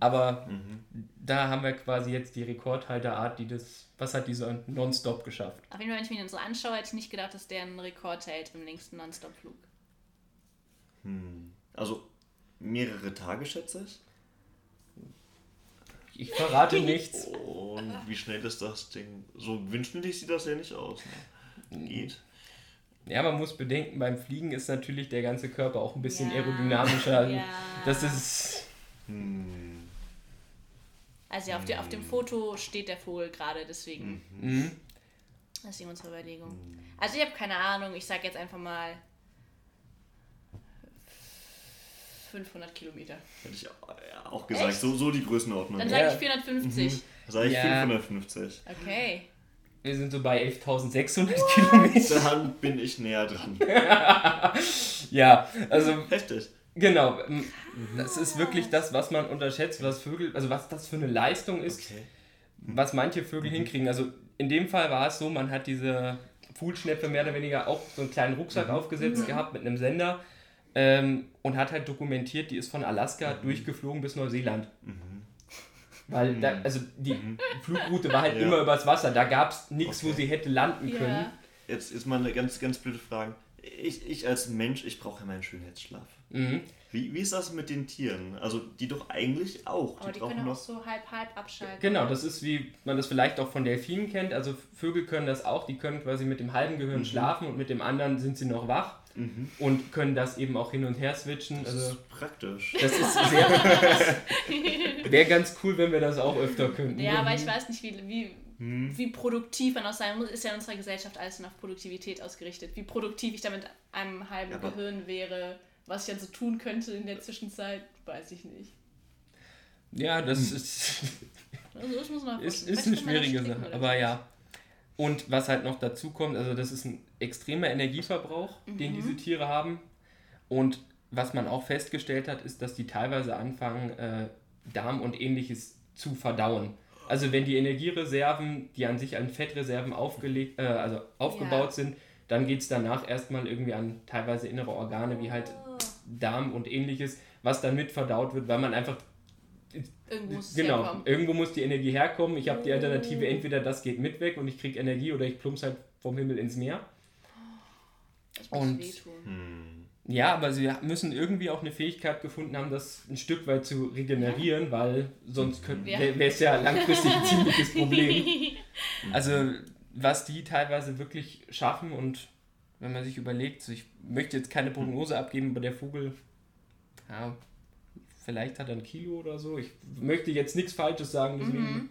Aber mhm. da haben wir quasi jetzt die Rekordhalterart, die das, was hat dieser Nonstop geschafft? Auf jeden Fall, wenn ich mir den so anschaue, hätte ich nicht gedacht, dass der einen Rekord hält im längsten Nonstop-Flug. Hm. Also mehrere Tage, schätze ich. Ich verrate nichts. Und wie schnell ist das Ding? So windschnittig sieht das ja nicht aus. Ne? Geht. Ja, man muss bedenken, beim Fliegen ist natürlich der ganze Körper auch ein bisschen ja. aerodynamischer. Ja. Das ist. Hm. Also ja, auf, die, auf dem Foto steht der Vogel gerade, deswegen. Mhm. Das ist unsere Überlegung. Also ich habe keine Ahnung, ich sage jetzt einfach mal 500 Kilometer. Hätte ich auch gesagt, so, so die Größenordnung. Dann sage ich 450. Mhm. Dann sage ich ja. 550. Okay. Wir sind so bei 11.600 Kilometer. Dann bin ich näher dran. ja, also. Heftig. Genau. Das ist wirklich das, was man unterschätzt, was Vögel, also was das für eine Leistung ist, okay. was manche Vögel mhm. hinkriegen. Also in dem Fall war es so, man hat diese Fuhlschnepfe mehr oder weniger auch so einen kleinen Rucksack mhm. aufgesetzt mhm. gehabt mit einem Sender ähm, und hat halt dokumentiert, die ist von Alaska mhm. durchgeflogen bis Neuseeland. Mhm. Weil da, mhm. also die mhm. Flugroute war halt ja. immer übers Wasser, da gab es nichts, okay. wo sie hätte landen können. Ja. Jetzt ist mal eine ganz, ganz blöde Frage. Ich, ich als Mensch, ich brauche ja meinen Schönheitsschlaf. Mhm. Wie, wie ist das mit den Tieren? Also die doch eigentlich auch. Aber die, die können noch... auch so halb halb abschalten. Genau, das ist wie man das vielleicht auch von Delfinen kennt. Also Vögel können das auch, die können quasi mit dem halben Gehirn mhm. schlafen und mit dem anderen sind sie noch wach mhm. und können das eben auch hin und her switchen. Das also, ist praktisch. Das ist sehr. Wäre ganz cool, wenn wir das auch öfter könnten. Ja, aber ich weiß nicht, wie, wie, hm. wie produktiv man auch sein muss. Ist ja in unserer Gesellschaft alles auf Produktivität ausgerichtet. Wie produktiv ich da mit einem halben ja, Gehirn wäre, was ich dann so tun könnte in der Zwischenzeit, weiß ich nicht. Ja, das hm. ist. Also das muss man ist, ist eine schwierige Sache. Aber ja. Und was halt noch dazu kommt, also das ist ein extremer Energieverbrauch, mhm. den diese Tiere haben. Und was man auch festgestellt hat, ist, dass die teilweise anfangen, äh, Darm und ähnliches zu verdauen. Also wenn die Energiereserven, die an sich an Fettreserven aufgelegt, äh, also aufgebaut ja. sind, dann geht es danach erstmal irgendwie an teilweise innere Organe wie halt oh. Darm und ähnliches, was dann mit verdaut wird, weil man einfach Irgendwo muss genau, herkommen. irgendwo muss die Energie herkommen. Ich habe die Alternative, oh. entweder das geht mit weg und ich kriege Energie oder ich plumps halt vom Himmel ins Meer. Das muss und wehtun. Hm. ja, aber sie müssen irgendwie auch eine Fähigkeit gefunden haben, das ein Stück weit zu regenerieren, ja. weil sonst wäre es ja langfristig ein ziemliches Problem. Also was die teilweise wirklich schaffen und wenn man sich überlegt, so ich möchte jetzt keine Prognose abgeben, aber der Vogel, ja, Vielleicht hat er ein Kilo oder so. Ich möchte jetzt nichts Falsches sagen, deswegen mhm.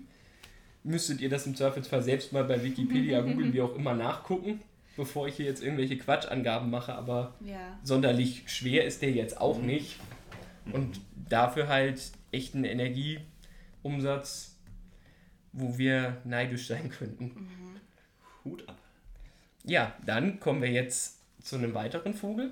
müsstet ihr das im Zweifelsfall selbst mal bei Wikipedia, Google, wie auch immer nachgucken, bevor ich hier jetzt irgendwelche Quatschangaben mache. Aber ja. sonderlich schwer ist der jetzt auch mhm. nicht. Und dafür halt echt ein Energieumsatz, wo wir neidisch sein könnten. Mhm. Hut ab. Ja, dann kommen wir jetzt zu einem weiteren Vogel.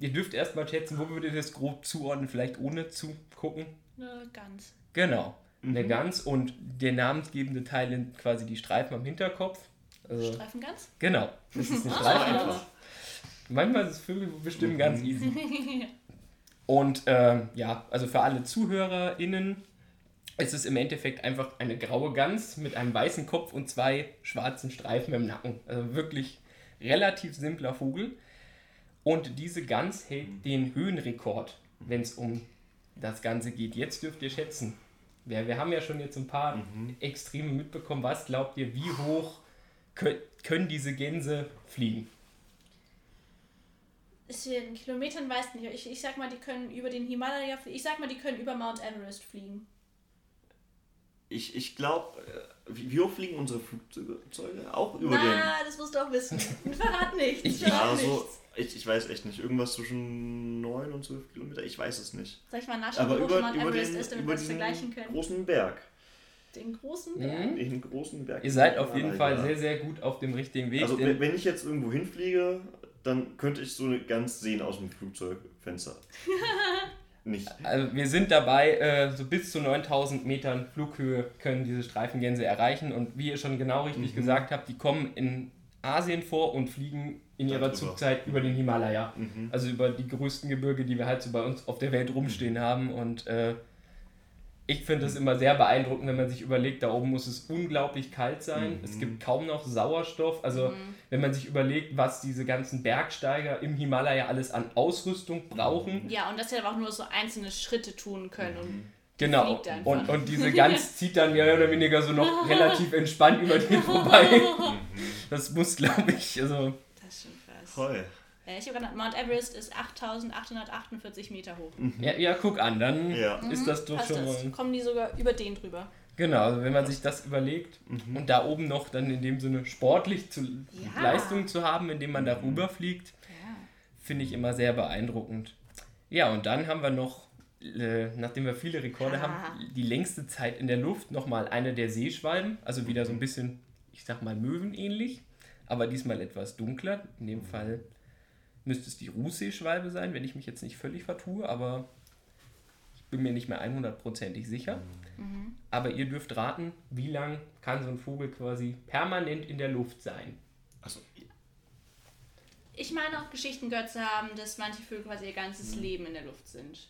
Ihr dürft erstmal schätzen, wo würdet ihr das grob zuordnen, vielleicht ohne zu gucken? Ne, ganz. Genau. eine Gans und der namensgebende Teil sind quasi die Streifen am Hinterkopf. Also, Streifengans? genau, das ist eine So Streifengans. Manchmal ist es Vögel bestimmt ganz Mhm. easy. Und ähm, ja, also für alle ZuhörerInnen ist es im Endeffekt einfach eine graue Gans mit einem weißen Kopf und zwei schwarzen Streifen im Nacken. Also wirklich relativ simpler Vogel. Und diese Gans hält den Höhenrekord, wenn es um das Ganze geht. Jetzt dürft ihr schätzen. Wir, wir haben ja schon jetzt ein paar Mhm. Extreme mitbekommen. Was glaubt ihr, wie hoch kö- können diese Gänse fliegen? In Kilometern weiß nicht. Ich, ich sag mal, die können über den Himalaya fliegen. Ich sag mal, die können über Mount Everest fliegen. Ich, ich glaube, wie, wie hoch fliegen unsere Flugzeuge? Auch über Na, das musst du auch wissen. Verrat nichts. Ich- den. Verrat Also, nichts. ich, ich weiß echt nicht. Irgendwas zwischen 9 und 12 Kilometer? Ich weiß es nicht. Soll ich mal nachschauen, Aber hoch über, Mount über Everest den, ist, damit wir es vergleichen den können? großen Berg. Den großen Mhm. Berg? Den großen Berg. Ihr seid auf jeden Fall Ja. sehr, sehr gut auf dem richtigen Weg. Also, denn- wenn ich jetzt irgendwo hinfliege, dann könnte ich so eine Gans sehen aus dem Flugzeugfenster. nicht. Also wir sind dabei, äh, so bis zu 9000 Metern Flughöhe können diese Streifengänse erreichen. Und wie ihr schon genau richtig Mhm. gesagt habt, die kommen in Asien vor und fliegen in ihrer Darüber. Zugzeit über den Himalaya. Mhm. Also über die größten Gebirge, die wir halt so bei uns auf der Welt rumstehen haben. Und äh, ich finde es immer sehr beeindruckend, wenn man sich überlegt, da oben muss es unglaublich kalt sein. Mhm. Es gibt kaum noch Sauerstoff. Also wenn man sich überlegt, was diese ganzen Bergsteiger im Himalaya alles an Ausrüstung brauchen. Ja, und dass sie aber auch nur so einzelne Schritte tun können. Mhm. Und Genau. fliegt einfach. Und, und diese Gans zieht dann mehr oder weniger so noch relativ entspannt über den vorbei. Mhm. Das muss, glaube ich, also. das ist schon krass. Voll. Äh, Ich habe genannt, Mount Everest ist 8848 Meter hoch. Ja, ja, guck an, dann Ja. ist das doch Passt schon das? Kommen die sogar über den drüber? Genau, also wenn man sich das überlegt Mhm. und da oben noch dann in dem Sinne sportlich zu, Ja. Leistung zu haben, indem man da rüber fliegt, Ja. finde ich immer sehr beeindruckend. Ja, und dann haben wir noch, äh, nachdem wir viele Rekorde Ah. haben, die längste Zeit in der Luft nochmal eine der Seeschwalben, also wieder so ein bisschen, ich sag mal, Möwenähnlich, aber diesmal etwas dunkler. In dem Fall müsste es die Rußseeschwalbe sein, wenn ich mich jetzt nicht völlig vertue, aber ich bin mir nicht mehr 100%ig sicher. Aber ihr dürft raten, wie lang kann so ein Vogel quasi permanent in der Luft sein? Also, Ich meine auch Geschichten gehört zu haben, dass manche Vögel quasi ihr ganzes Mhm. Leben in der Luft sind.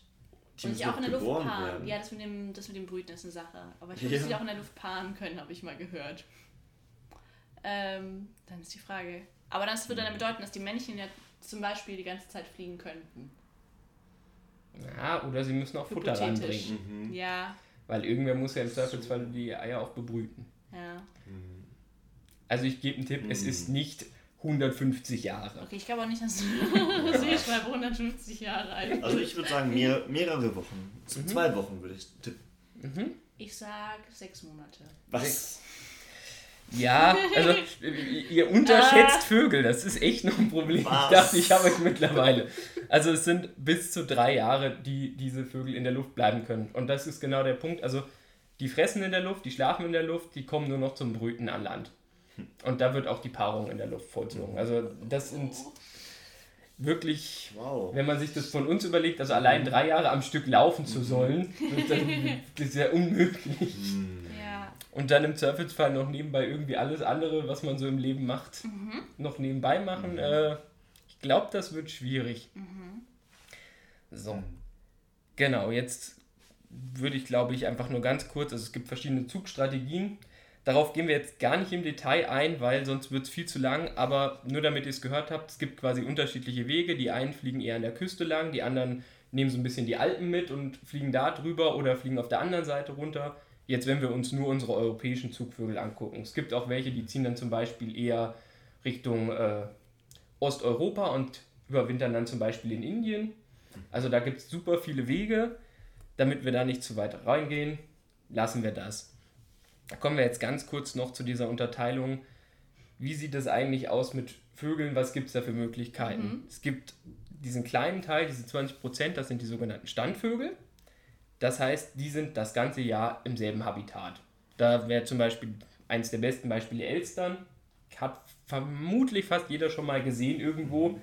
die Und sich auch in der Luft paaren. werden. Ja, das mit, dem, das mit dem Brüten ist eine Sache. Aber ich glaube, Ja. dass sie auch in der Luft paaren können, habe ich mal gehört. Ähm, dann ist die Frage. Aber das würde dann bedeuten, dass die Männchen ja zum Beispiel die ganze Zeit fliegen könnten. Ja, oder sie müssen auch Futter ranbringen. Mhm. Ja, Weil irgendwer muss ja im Zweifelsfall die Eier auch bebrüten. ja. Also ich gebe einen Tipp, es ist nicht 150 Jahre. Okay, ich glaube auch nicht, dass Seeschwalbe 150 Jahre alt Also ich würde sagen, mehr, mehrere Wochen. Z- Zwei Wochen würde ich tippen. Ich sag sechs Monate. Was? Ja, also ihr unterschätzt Vögel, das ist echt noch ein Problem. Was? Ich dachte, ich habe es mittlerweile. Also es sind bis zu drei Jahre, die diese Vögel in der Luft bleiben können. Und das ist genau der Punkt. Also die fressen in der Luft, die schlafen in der Luft, die kommen nur noch zum Brüten an Land. Und da wird auch die Paarung in der Luft vollzogen. Also das sind wirklich Wow. Wenn man sich das von uns überlegt, also allein drei Jahre am Stück laufen zu sollen, dann, das ist ja unmöglich. Und dann im Zweifelsfall noch nebenbei irgendwie alles andere, was man so im Leben macht, noch nebenbei machen. Äh, ich glaube, das wird schwierig. So. Genau, jetzt würde ich, glaube ich, einfach nur ganz kurz, also es gibt verschiedene Zugstrategien. Darauf gehen wir jetzt gar nicht im Detail ein, weil sonst wird es viel zu lang. Aber nur damit ihr es gehört habt, es gibt quasi unterschiedliche Wege. Die einen fliegen eher an der Küste lang, die anderen nehmen so ein bisschen die Alpen mit und fliegen da drüber oder fliegen auf der anderen Seite runter. Jetzt, wenn wir uns nur unsere europäischen Zugvögel angucken. Es gibt auch welche, die ziehen dann zum Beispiel eher Richtung äh, Osteuropa und überwintern dann zum Beispiel in Indien. Also da gibt es super viele Wege. Damit wir da nicht zu weit reingehen, lassen wir das. Da kommen wir jetzt ganz kurz noch zu dieser Unterteilung. Wie sieht es eigentlich aus mit Vögeln? Was gibt es da für Möglichkeiten? Es gibt diesen kleinen Teil, diese 20%, das sind die sogenannten Standvögel. Das heißt, die sind das ganze Jahr im selben Habitat. Da wäre zum Beispiel eines der besten Beispiele Elstern. Hat vermutlich fast jeder schon mal gesehen irgendwo.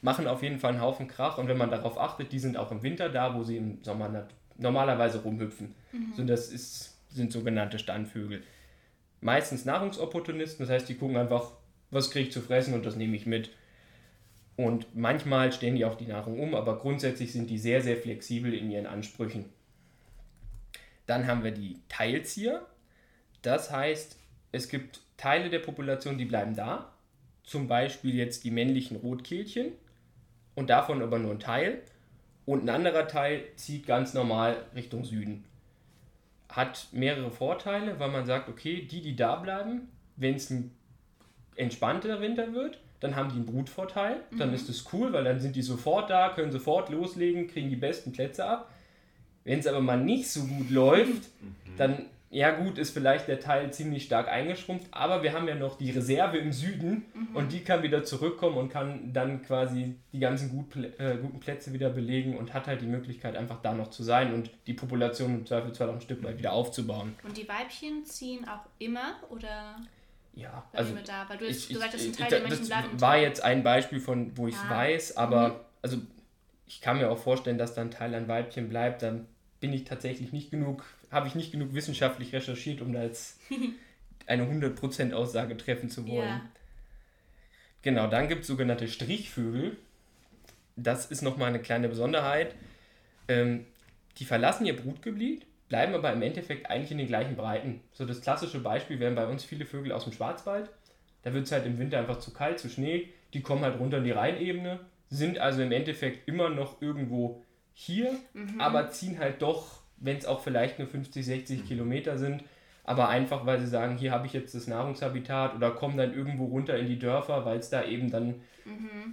Machen auf jeden Fall einen Haufen Krach. Und wenn man darauf achtet, die sind auch im Winter da, wo sie im Sommer normalerweise rumhüpfen. So, das ist sind sogenannte Standvögel. Meistens Nahrungsopportunisten, das heißt, die gucken einfach, was kriege ich zu fressen und das nehme ich mit. Und manchmal stellen die auch die Nahrung um, aber grundsätzlich sind die sehr, sehr flexibel in ihren Ansprüchen. Dann haben wir die Teilzieher. Das heißt, es gibt Teile der Population, die bleiben da. Zum Beispiel jetzt die männlichen Rotkehlchen und davon aber nur ein Teil. Und ein anderer Teil zieht ganz normal Richtung Süden. Hat mehrere Vorteile, weil man sagt, okay, die, die da bleiben, wenn es ein entspannter Winter wird, dann haben die einen Brutvorteil. Dann Mhm. ist es cool, weil dann sind die sofort da, können sofort loslegen, kriegen die besten Plätze ab. Wenn es aber mal nicht so gut läuft, dann, ja gut, ist vielleicht der Teil ziemlich stark eingeschrumpft, aber wir haben ja noch die Reserve im Süden und die kann wieder zurückkommen und kann dann quasi die ganzen gut, äh, guten Plätze wieder belegen und hat halt die Möglichkeit, einfach da noch zu sein und die Population im Zweifelsfall auch ein Stück weit wieder aufzubauen. Und die Weibchen ziehen auch immer oder Ja, also, also da? Weil du ich, ich, gesagt hast, ein ich, Teil der das Menschen bleiben war jetzt ein Beispiel von, wo ich es Ah. weiß, aber also ich kann mir auch vorstellen, dass da ein Teil an Weibchen bleibt. Dann bin ich tatsächlich nicht genug, habe ich nicht genug wissenschaftlich recherchiert, um da jetzt eine 100% Aussage treffen zu wollen. Ja. Genau, dann gibt es sogenannte Strichvögel. Das ist nochmal eine kleine Besonderheit. Ähm, die verlassen ihr Brutgebiet, bleiben aber im Endeffekt eigentlich in den gleichen Breiten. So das klassische Beispiel wären bei uns viele Vögel aus dem Schwarzwald. Da wird es halt im Winter einfach zu kalt, zu Schnee. Die kommen halt runter in die Rheinebene, sind also im Endeffekt immer noch irgendwo hier, aber ziehen halt doch, wenn es auch vielleicht nur 50, 60 Kilometer sind, aber einfach, weil sie sagen, hier habe ich jetzt das Nahrungshabitat oder kommen dann irgendwo runter in die Dörfer, weil es da eben dann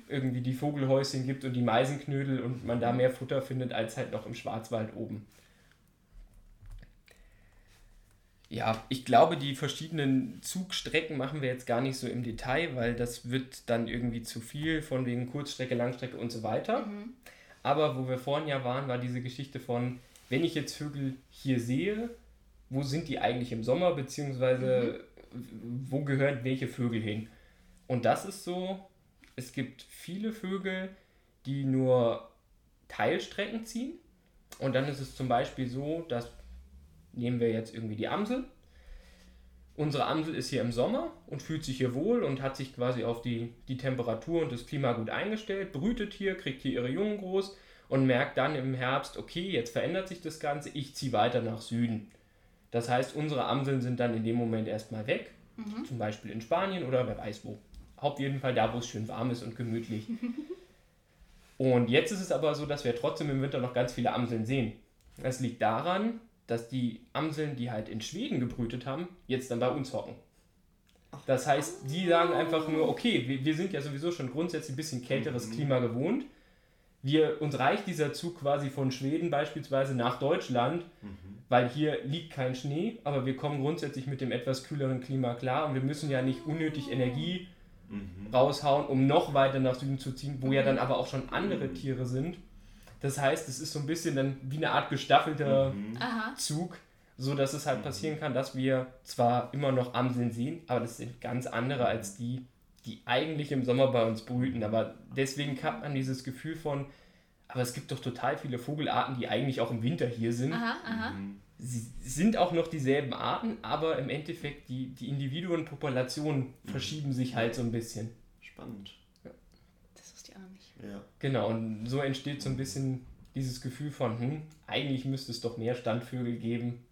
irgendwie die Vogelhäuschen gibt und die Meisenknödel und man da mehr Futter findet als halt noch im Schwarzwald oben. Ja, ich glaube, die verschiedenen Zugstrecken machen wir jetzt gar nicht so im Detail, weil das wird dann irgendwie zu viel von wegen Kurzstrecke, Langstrecke und so weiter. Aber wo wir vorhin ja waren, war diese Geschichte von, wenn ich jetzt Vögel hier sehe, wo sind die eigentlich im Sommer, beziehungsweise wo gehören welche Vögel hin? Und das ist so, es gibt viele Vögel, die nur Teilstrecken ziehen. Und dann ist es zum Beispiel so, dass nehmen wir jetzt irgendwie die Amsel. Unsere Amsel ist hier im Sommer und fühlt sich hier wohl und hat sich quasi auf die, die Temperatur und das Klima gut eingestellt, brütet hier, kriegt hier ihre Jungen groß und merkt dann im Herbst, okay, jetzt verändert sich das Ganze, ich ziehe weiter nach Süden. Das heißt, unsere Amseln sind dann in dem Moment erstmal weg, zum Beispiel in Spanien oder wer weiß wo. Auf jeden Fall da, wo es schön warm ist und gemütlich. Und jetzt ist es aber so, dass wir trotzdem im Winter noch ganz viele Amseln sehen. Das liegt daran, dass die Amseln, die halt in Schweden gebrütet haben, jetzt dann bei uns hocken. Das heißt, die sagen einfach nur, okay, wir, wir sind ja sowieso schon grundsätzlich ein bisschen kälteres Klima gewohnt. Wir, uns reicht dieser Zug quasi von Schweden beispielsweise nach Deutschland, weil hier liegt kein Schnee, aber wir kommen grundsätzlich mit dem etwas kühleren Klima klar und wir müssen ja nicht unnötig Energie raushauen, um noch weiter nach Süden zu ziehen, wo ja dann aber auch schon andere Tiere sind. Das heißt, es ist so ein bisschen dann wie eine Art gestaffelter Aha. Zug, so dass es halt passieren kann, dass wir zwar immer noch Amseln sehen, aber das sind ganz andere als die, die eigentlich im Sommer bei uns brüten. Aber deswegen hat man dieses Gefühl von, aber es gibt doch total viele Vogelarten, die eigentlich auch im Winter hier sind. Aha, aha. Sie sind auch noch dieselben Arten, aber im Endeffekt die, die Individuenpopulationen verschieben sich halt so ein bisschen. Spannend. Das wusste ich auch noch nicht. Ja. Genau, und so entsteht so ein bisschen dieses Gefühl von, hm, eigentlich müsste es doch mehr Standvögel geben.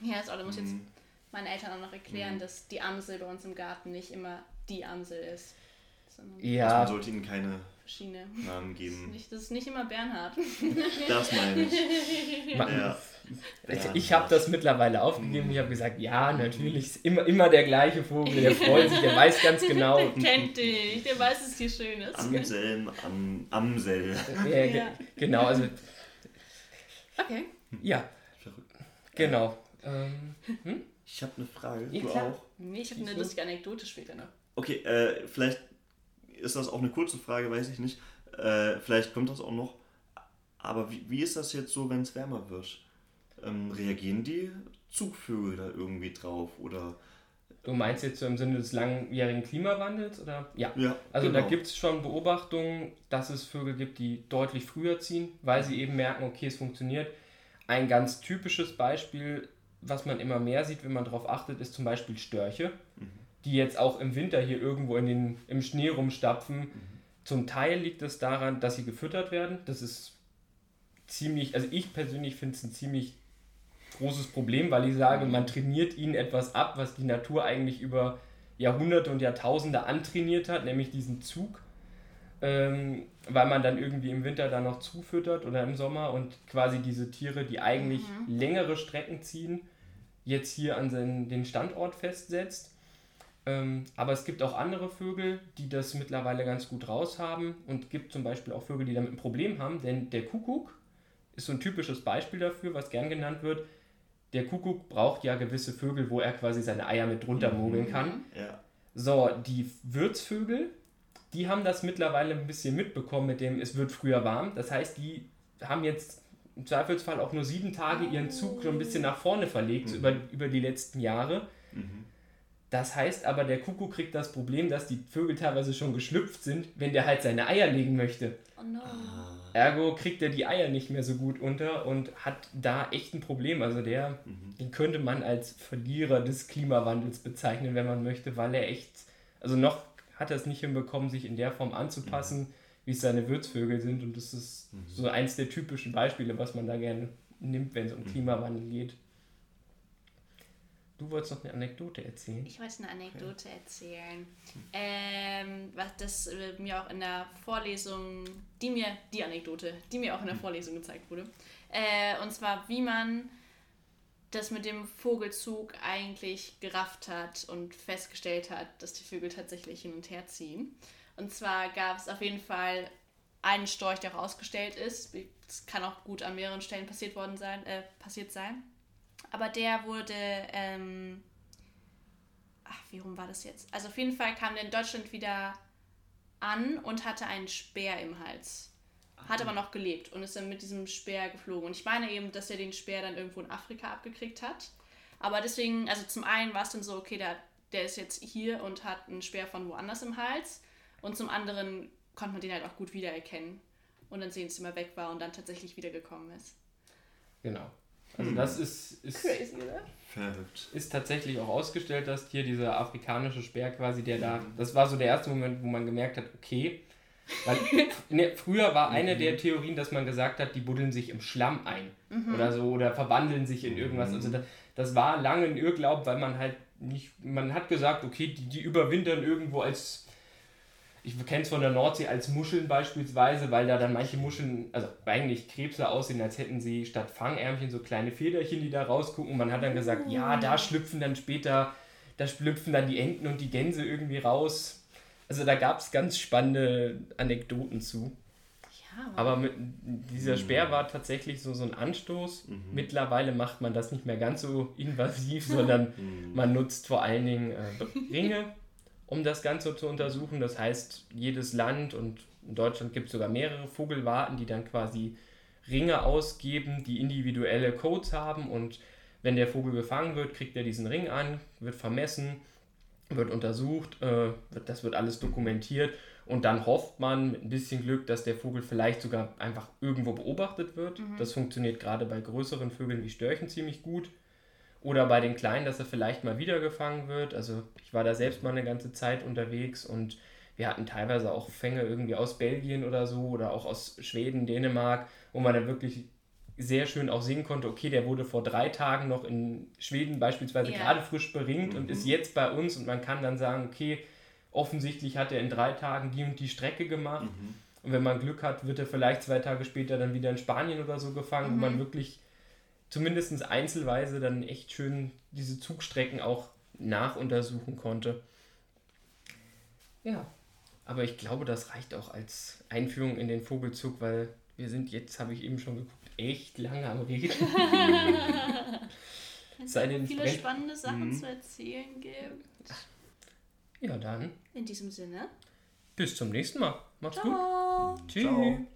Ja, das Olle muss jetzt Mhm. meinen Eltern auch noch erklären, dass die Amsel bei uns im Garten nicht immer die Amsel ist, sondern Also Ja, man sollte ihnen keine verschiedene. Namen geben. Nicht, das ist nicht immer Bernhard. Das meine ich. Ja. ich, habe das mittlerweile aufgegeben. Ich habe gesagt, ja, natürlich, ist immer, immer der gleiche Vogel, der freut sich, der weiß ganz genau. Der kennt dich, der weiß, dass es hier schön ist. Anselm, Am, Amsel. Ja, Ja. Genau, also Okay. ja, Verrückt. genau. Ähm, Ich habe eine Frage. Ja, du klar. auch? Nee, ich habe eine lustige Anekdote später noch. Okay, äh, vielleicht ist das auch eine kurze Frage, weiß ich nicht. Äh, vielleicht kommt das auch noch. Aber wie, wie ist das jetzt so, wenn es wärmer wird? Ähm, reagieren die Zugvögel da irgendwie drauf? Oder du meinst jetzt so im Sinne des langjährigen Klimawandels? Oder? Ja. ja, Also da genau. gibt es schon Beobachtungen, dass es Vögel gibt, die deutlich früher ziehen, weil sie eben merken, okay, es funktioniert. Ein ganz typisches Beispiel was man immer mehr sieht, wenn man darauf achtet, ist zum Beispiel Störche, die jetzt auch im Winter hier irgendwo in den, im Schnee rumstapfen. Zum Teil liegt es daran, dass sie gefüttert werden. Das ist ziemlich, also ich persönlich finde es ein ziemlich großes Problem, weil ich sage, man trainiert ihnen etwas ab, was die Natur eigentlich über Jahrhunderte und Jahrtausende antrainiert hat, nämlich diesen Zug, ähm, weil man dann irgendwie im Winter dann noch zufüttert oder im Sommer und quasi diese Tiere, die eigentlich mhm. längere Strecken ziehen, jetzt hier an den, den Standort festsetzt. Ähm, aber es gibt auch andere Vögel, die das mittlerweile ganz gut raus haben und gibt zum Beispiel auch Vögel, die damit ein Problem haben, denn der Kuckuck ist so ein typisches Beispiel dafür, was gern genannt wird. Der Kuckuck braucht ja gewisse Vögel, wo er quasi seine Eier mit drunter mogeln kann. Ja. So, die Wirtsvögel, die haben das mittlerweile ein bisschen mitbekommen mit dem, es wird früher warm. Das heißt, die haben jetzt im Zweifelsfall auch nur sieben Tage ihren Zug so ein bisschen nach vorne verlegt mhm. über, über die letzten Jahre. Mhm. Das heißt aber, der Kuckuck kriegt das Problem, dass die Vögel teilweise schon geschlüpft sind, wenn der halt seine Eier legen möchte. Oh no. Ergo kriegt er die Eier nicht mehr so gut unter und hat da echt ein Problem. Also der, mhm. den könnte man als Verlierer des Klimawandels bezeichnen, wenn man möchte, weil er echt, also noch hat er es nicht hinbekommen, sich in der Form anzupassen, mhm. wie es seine Würzvögel sind. Und das ist mhm. so eins der typischen Beispiele, was man da gerne nimmt, wenn es um mhm. Klimawandel geht. Du wolltest noch eine Anekdote erzählen. Ich wollte eine Anekdote okay. erzählen. Ähm, was das äh, mir auch in der Vorlesung, die mir, die Anekdote, die mir auch in der Vorlesung gezeigt wurde. Äh, und zwar, wie man das mit dem Vogelzug eigentlich gerafft hat und festgestellt hat, dass die Vögel tatsächlich hin und her ziehen. Und zwar gab es auf jeden Fall einen Storch, der rausgestellt ist. Das kann auch gut an mehreren Stellen passiert worden sein, äh, passiert sein aber der wurde, ähm, ach, wie rum war das jetzt? Also auf jeden Fall kam der in Deutschland wieder an und hatte einen Speer im Hals. Hat aber noch gelebt und ist dann mit diesem Speer geflogen. Und ich meine eben, dass er den Speer dann irgendwo in Afrika abgekriegt hat. Aber deswegen, also zum einen war es dann so, okay, der, der ist jetzt hier und hat einen Speer von woanders im Hals. Und zum anderen konnte man den halt auch gut wiedererkennen. Und dann sehen, dass er immer weg war und dann tatsächlich wiedergekommen ist. Genau. Also hm. das ist, ist, Crazy, ist tatsächlich auch ausgestellt, dass hier dieser afrikanische Speer quasi, der da, das war so der erste Moment, wo man gemerkt hat, okay, weil ne, früher war eine der Theorien, dass man gesagt hat, die buddeln sich im Schlamm ein mhm. oder so oder verwandeln sich in irgendwas. Also das, das war lange ein Irrglaub, weil man halt nicht, man hat gesagt, okay, die, die überwintern irgendwo als ich kenne es von der Nordsee als Muscheln beispielsweise, weil da dann manche Muscheln, also eigentlich Krebse aussehen, als hätten sie statt Fangärmchen so kleine Federchen, die da rausgucken. Man hat dann gesagt, ja, da schlüpfen dann später, da schlüpfen dann die Enten und die Gänse irgendwie raus. Also da gab es ganz spannende Anekdoten zu. Ja, aber mit, dieser Speer war tatsächlich so, so ein Anstoß. Mhm. Mittlerweile macht man das nicht mehr ganz so invasiv, sondern mhm. man nutzt vor allen Dingen äh, Ringe um das Ganze zu untersuchen. Das heißt, jedes Land und in Deutschland gibt es sogar mehrere Vogelwarten, die dann quasi Ringe ausgeben, die individuelle Codes haben und wenn der Vogel gefangen wird, kriegt er diesen Ring an, wird vermessen, wird untersucht, äh, das wird alles dokumentiert und dann hofft man mit ein bisschen Glück, dass der Vogel vielleicht sogar einfach irgendwo beobachtet wird. Mhm. Das funktioniert gerade bei größeren Vögeln wie Störchen ziemlich gut. Oder bei den Kleinen, dass er vielleicht mal wieder gefangen wird. Also ich war da selbst mal eine ganze Zeit unterwegs und wir hatten teilweise auch Fänge irgendwie aus Belgien oder so oder auch aus Schweden, Dänemark, wo man dann wirklich sehr schön auch sehen konnte, okay, der wurde vor drei Tagen noch in Schweden beispielsweise ja. gerade frisch beringt mhm. und ist jetzt bei uns und man kann dann sagen, okay, offensichtlich hat er in drei Tagen die und die Strecke gemacht. Mhm. Und wenn man Glück hat, wird er vielleicht zwei Tage später dann wieder in Spanien oder so gefangen, mhm. wo man wirklich zumindest einzelweise dann echt schön diese Zugstrecken auch nachuntersuchen konnte. Ja, aber ich glaube, das reicht auch als Einführung in den Vogelzug, weil wir sind jetzt, habe ich eben schon geguckt, echt lange am Reden. es viele Brent spannende Sachen mhm. zu erzählen gibt. Ja, dann. In diesem Sinne. Bis zum nächsten Mal. Macht's Ciao. gut. Tschüss. Ciao.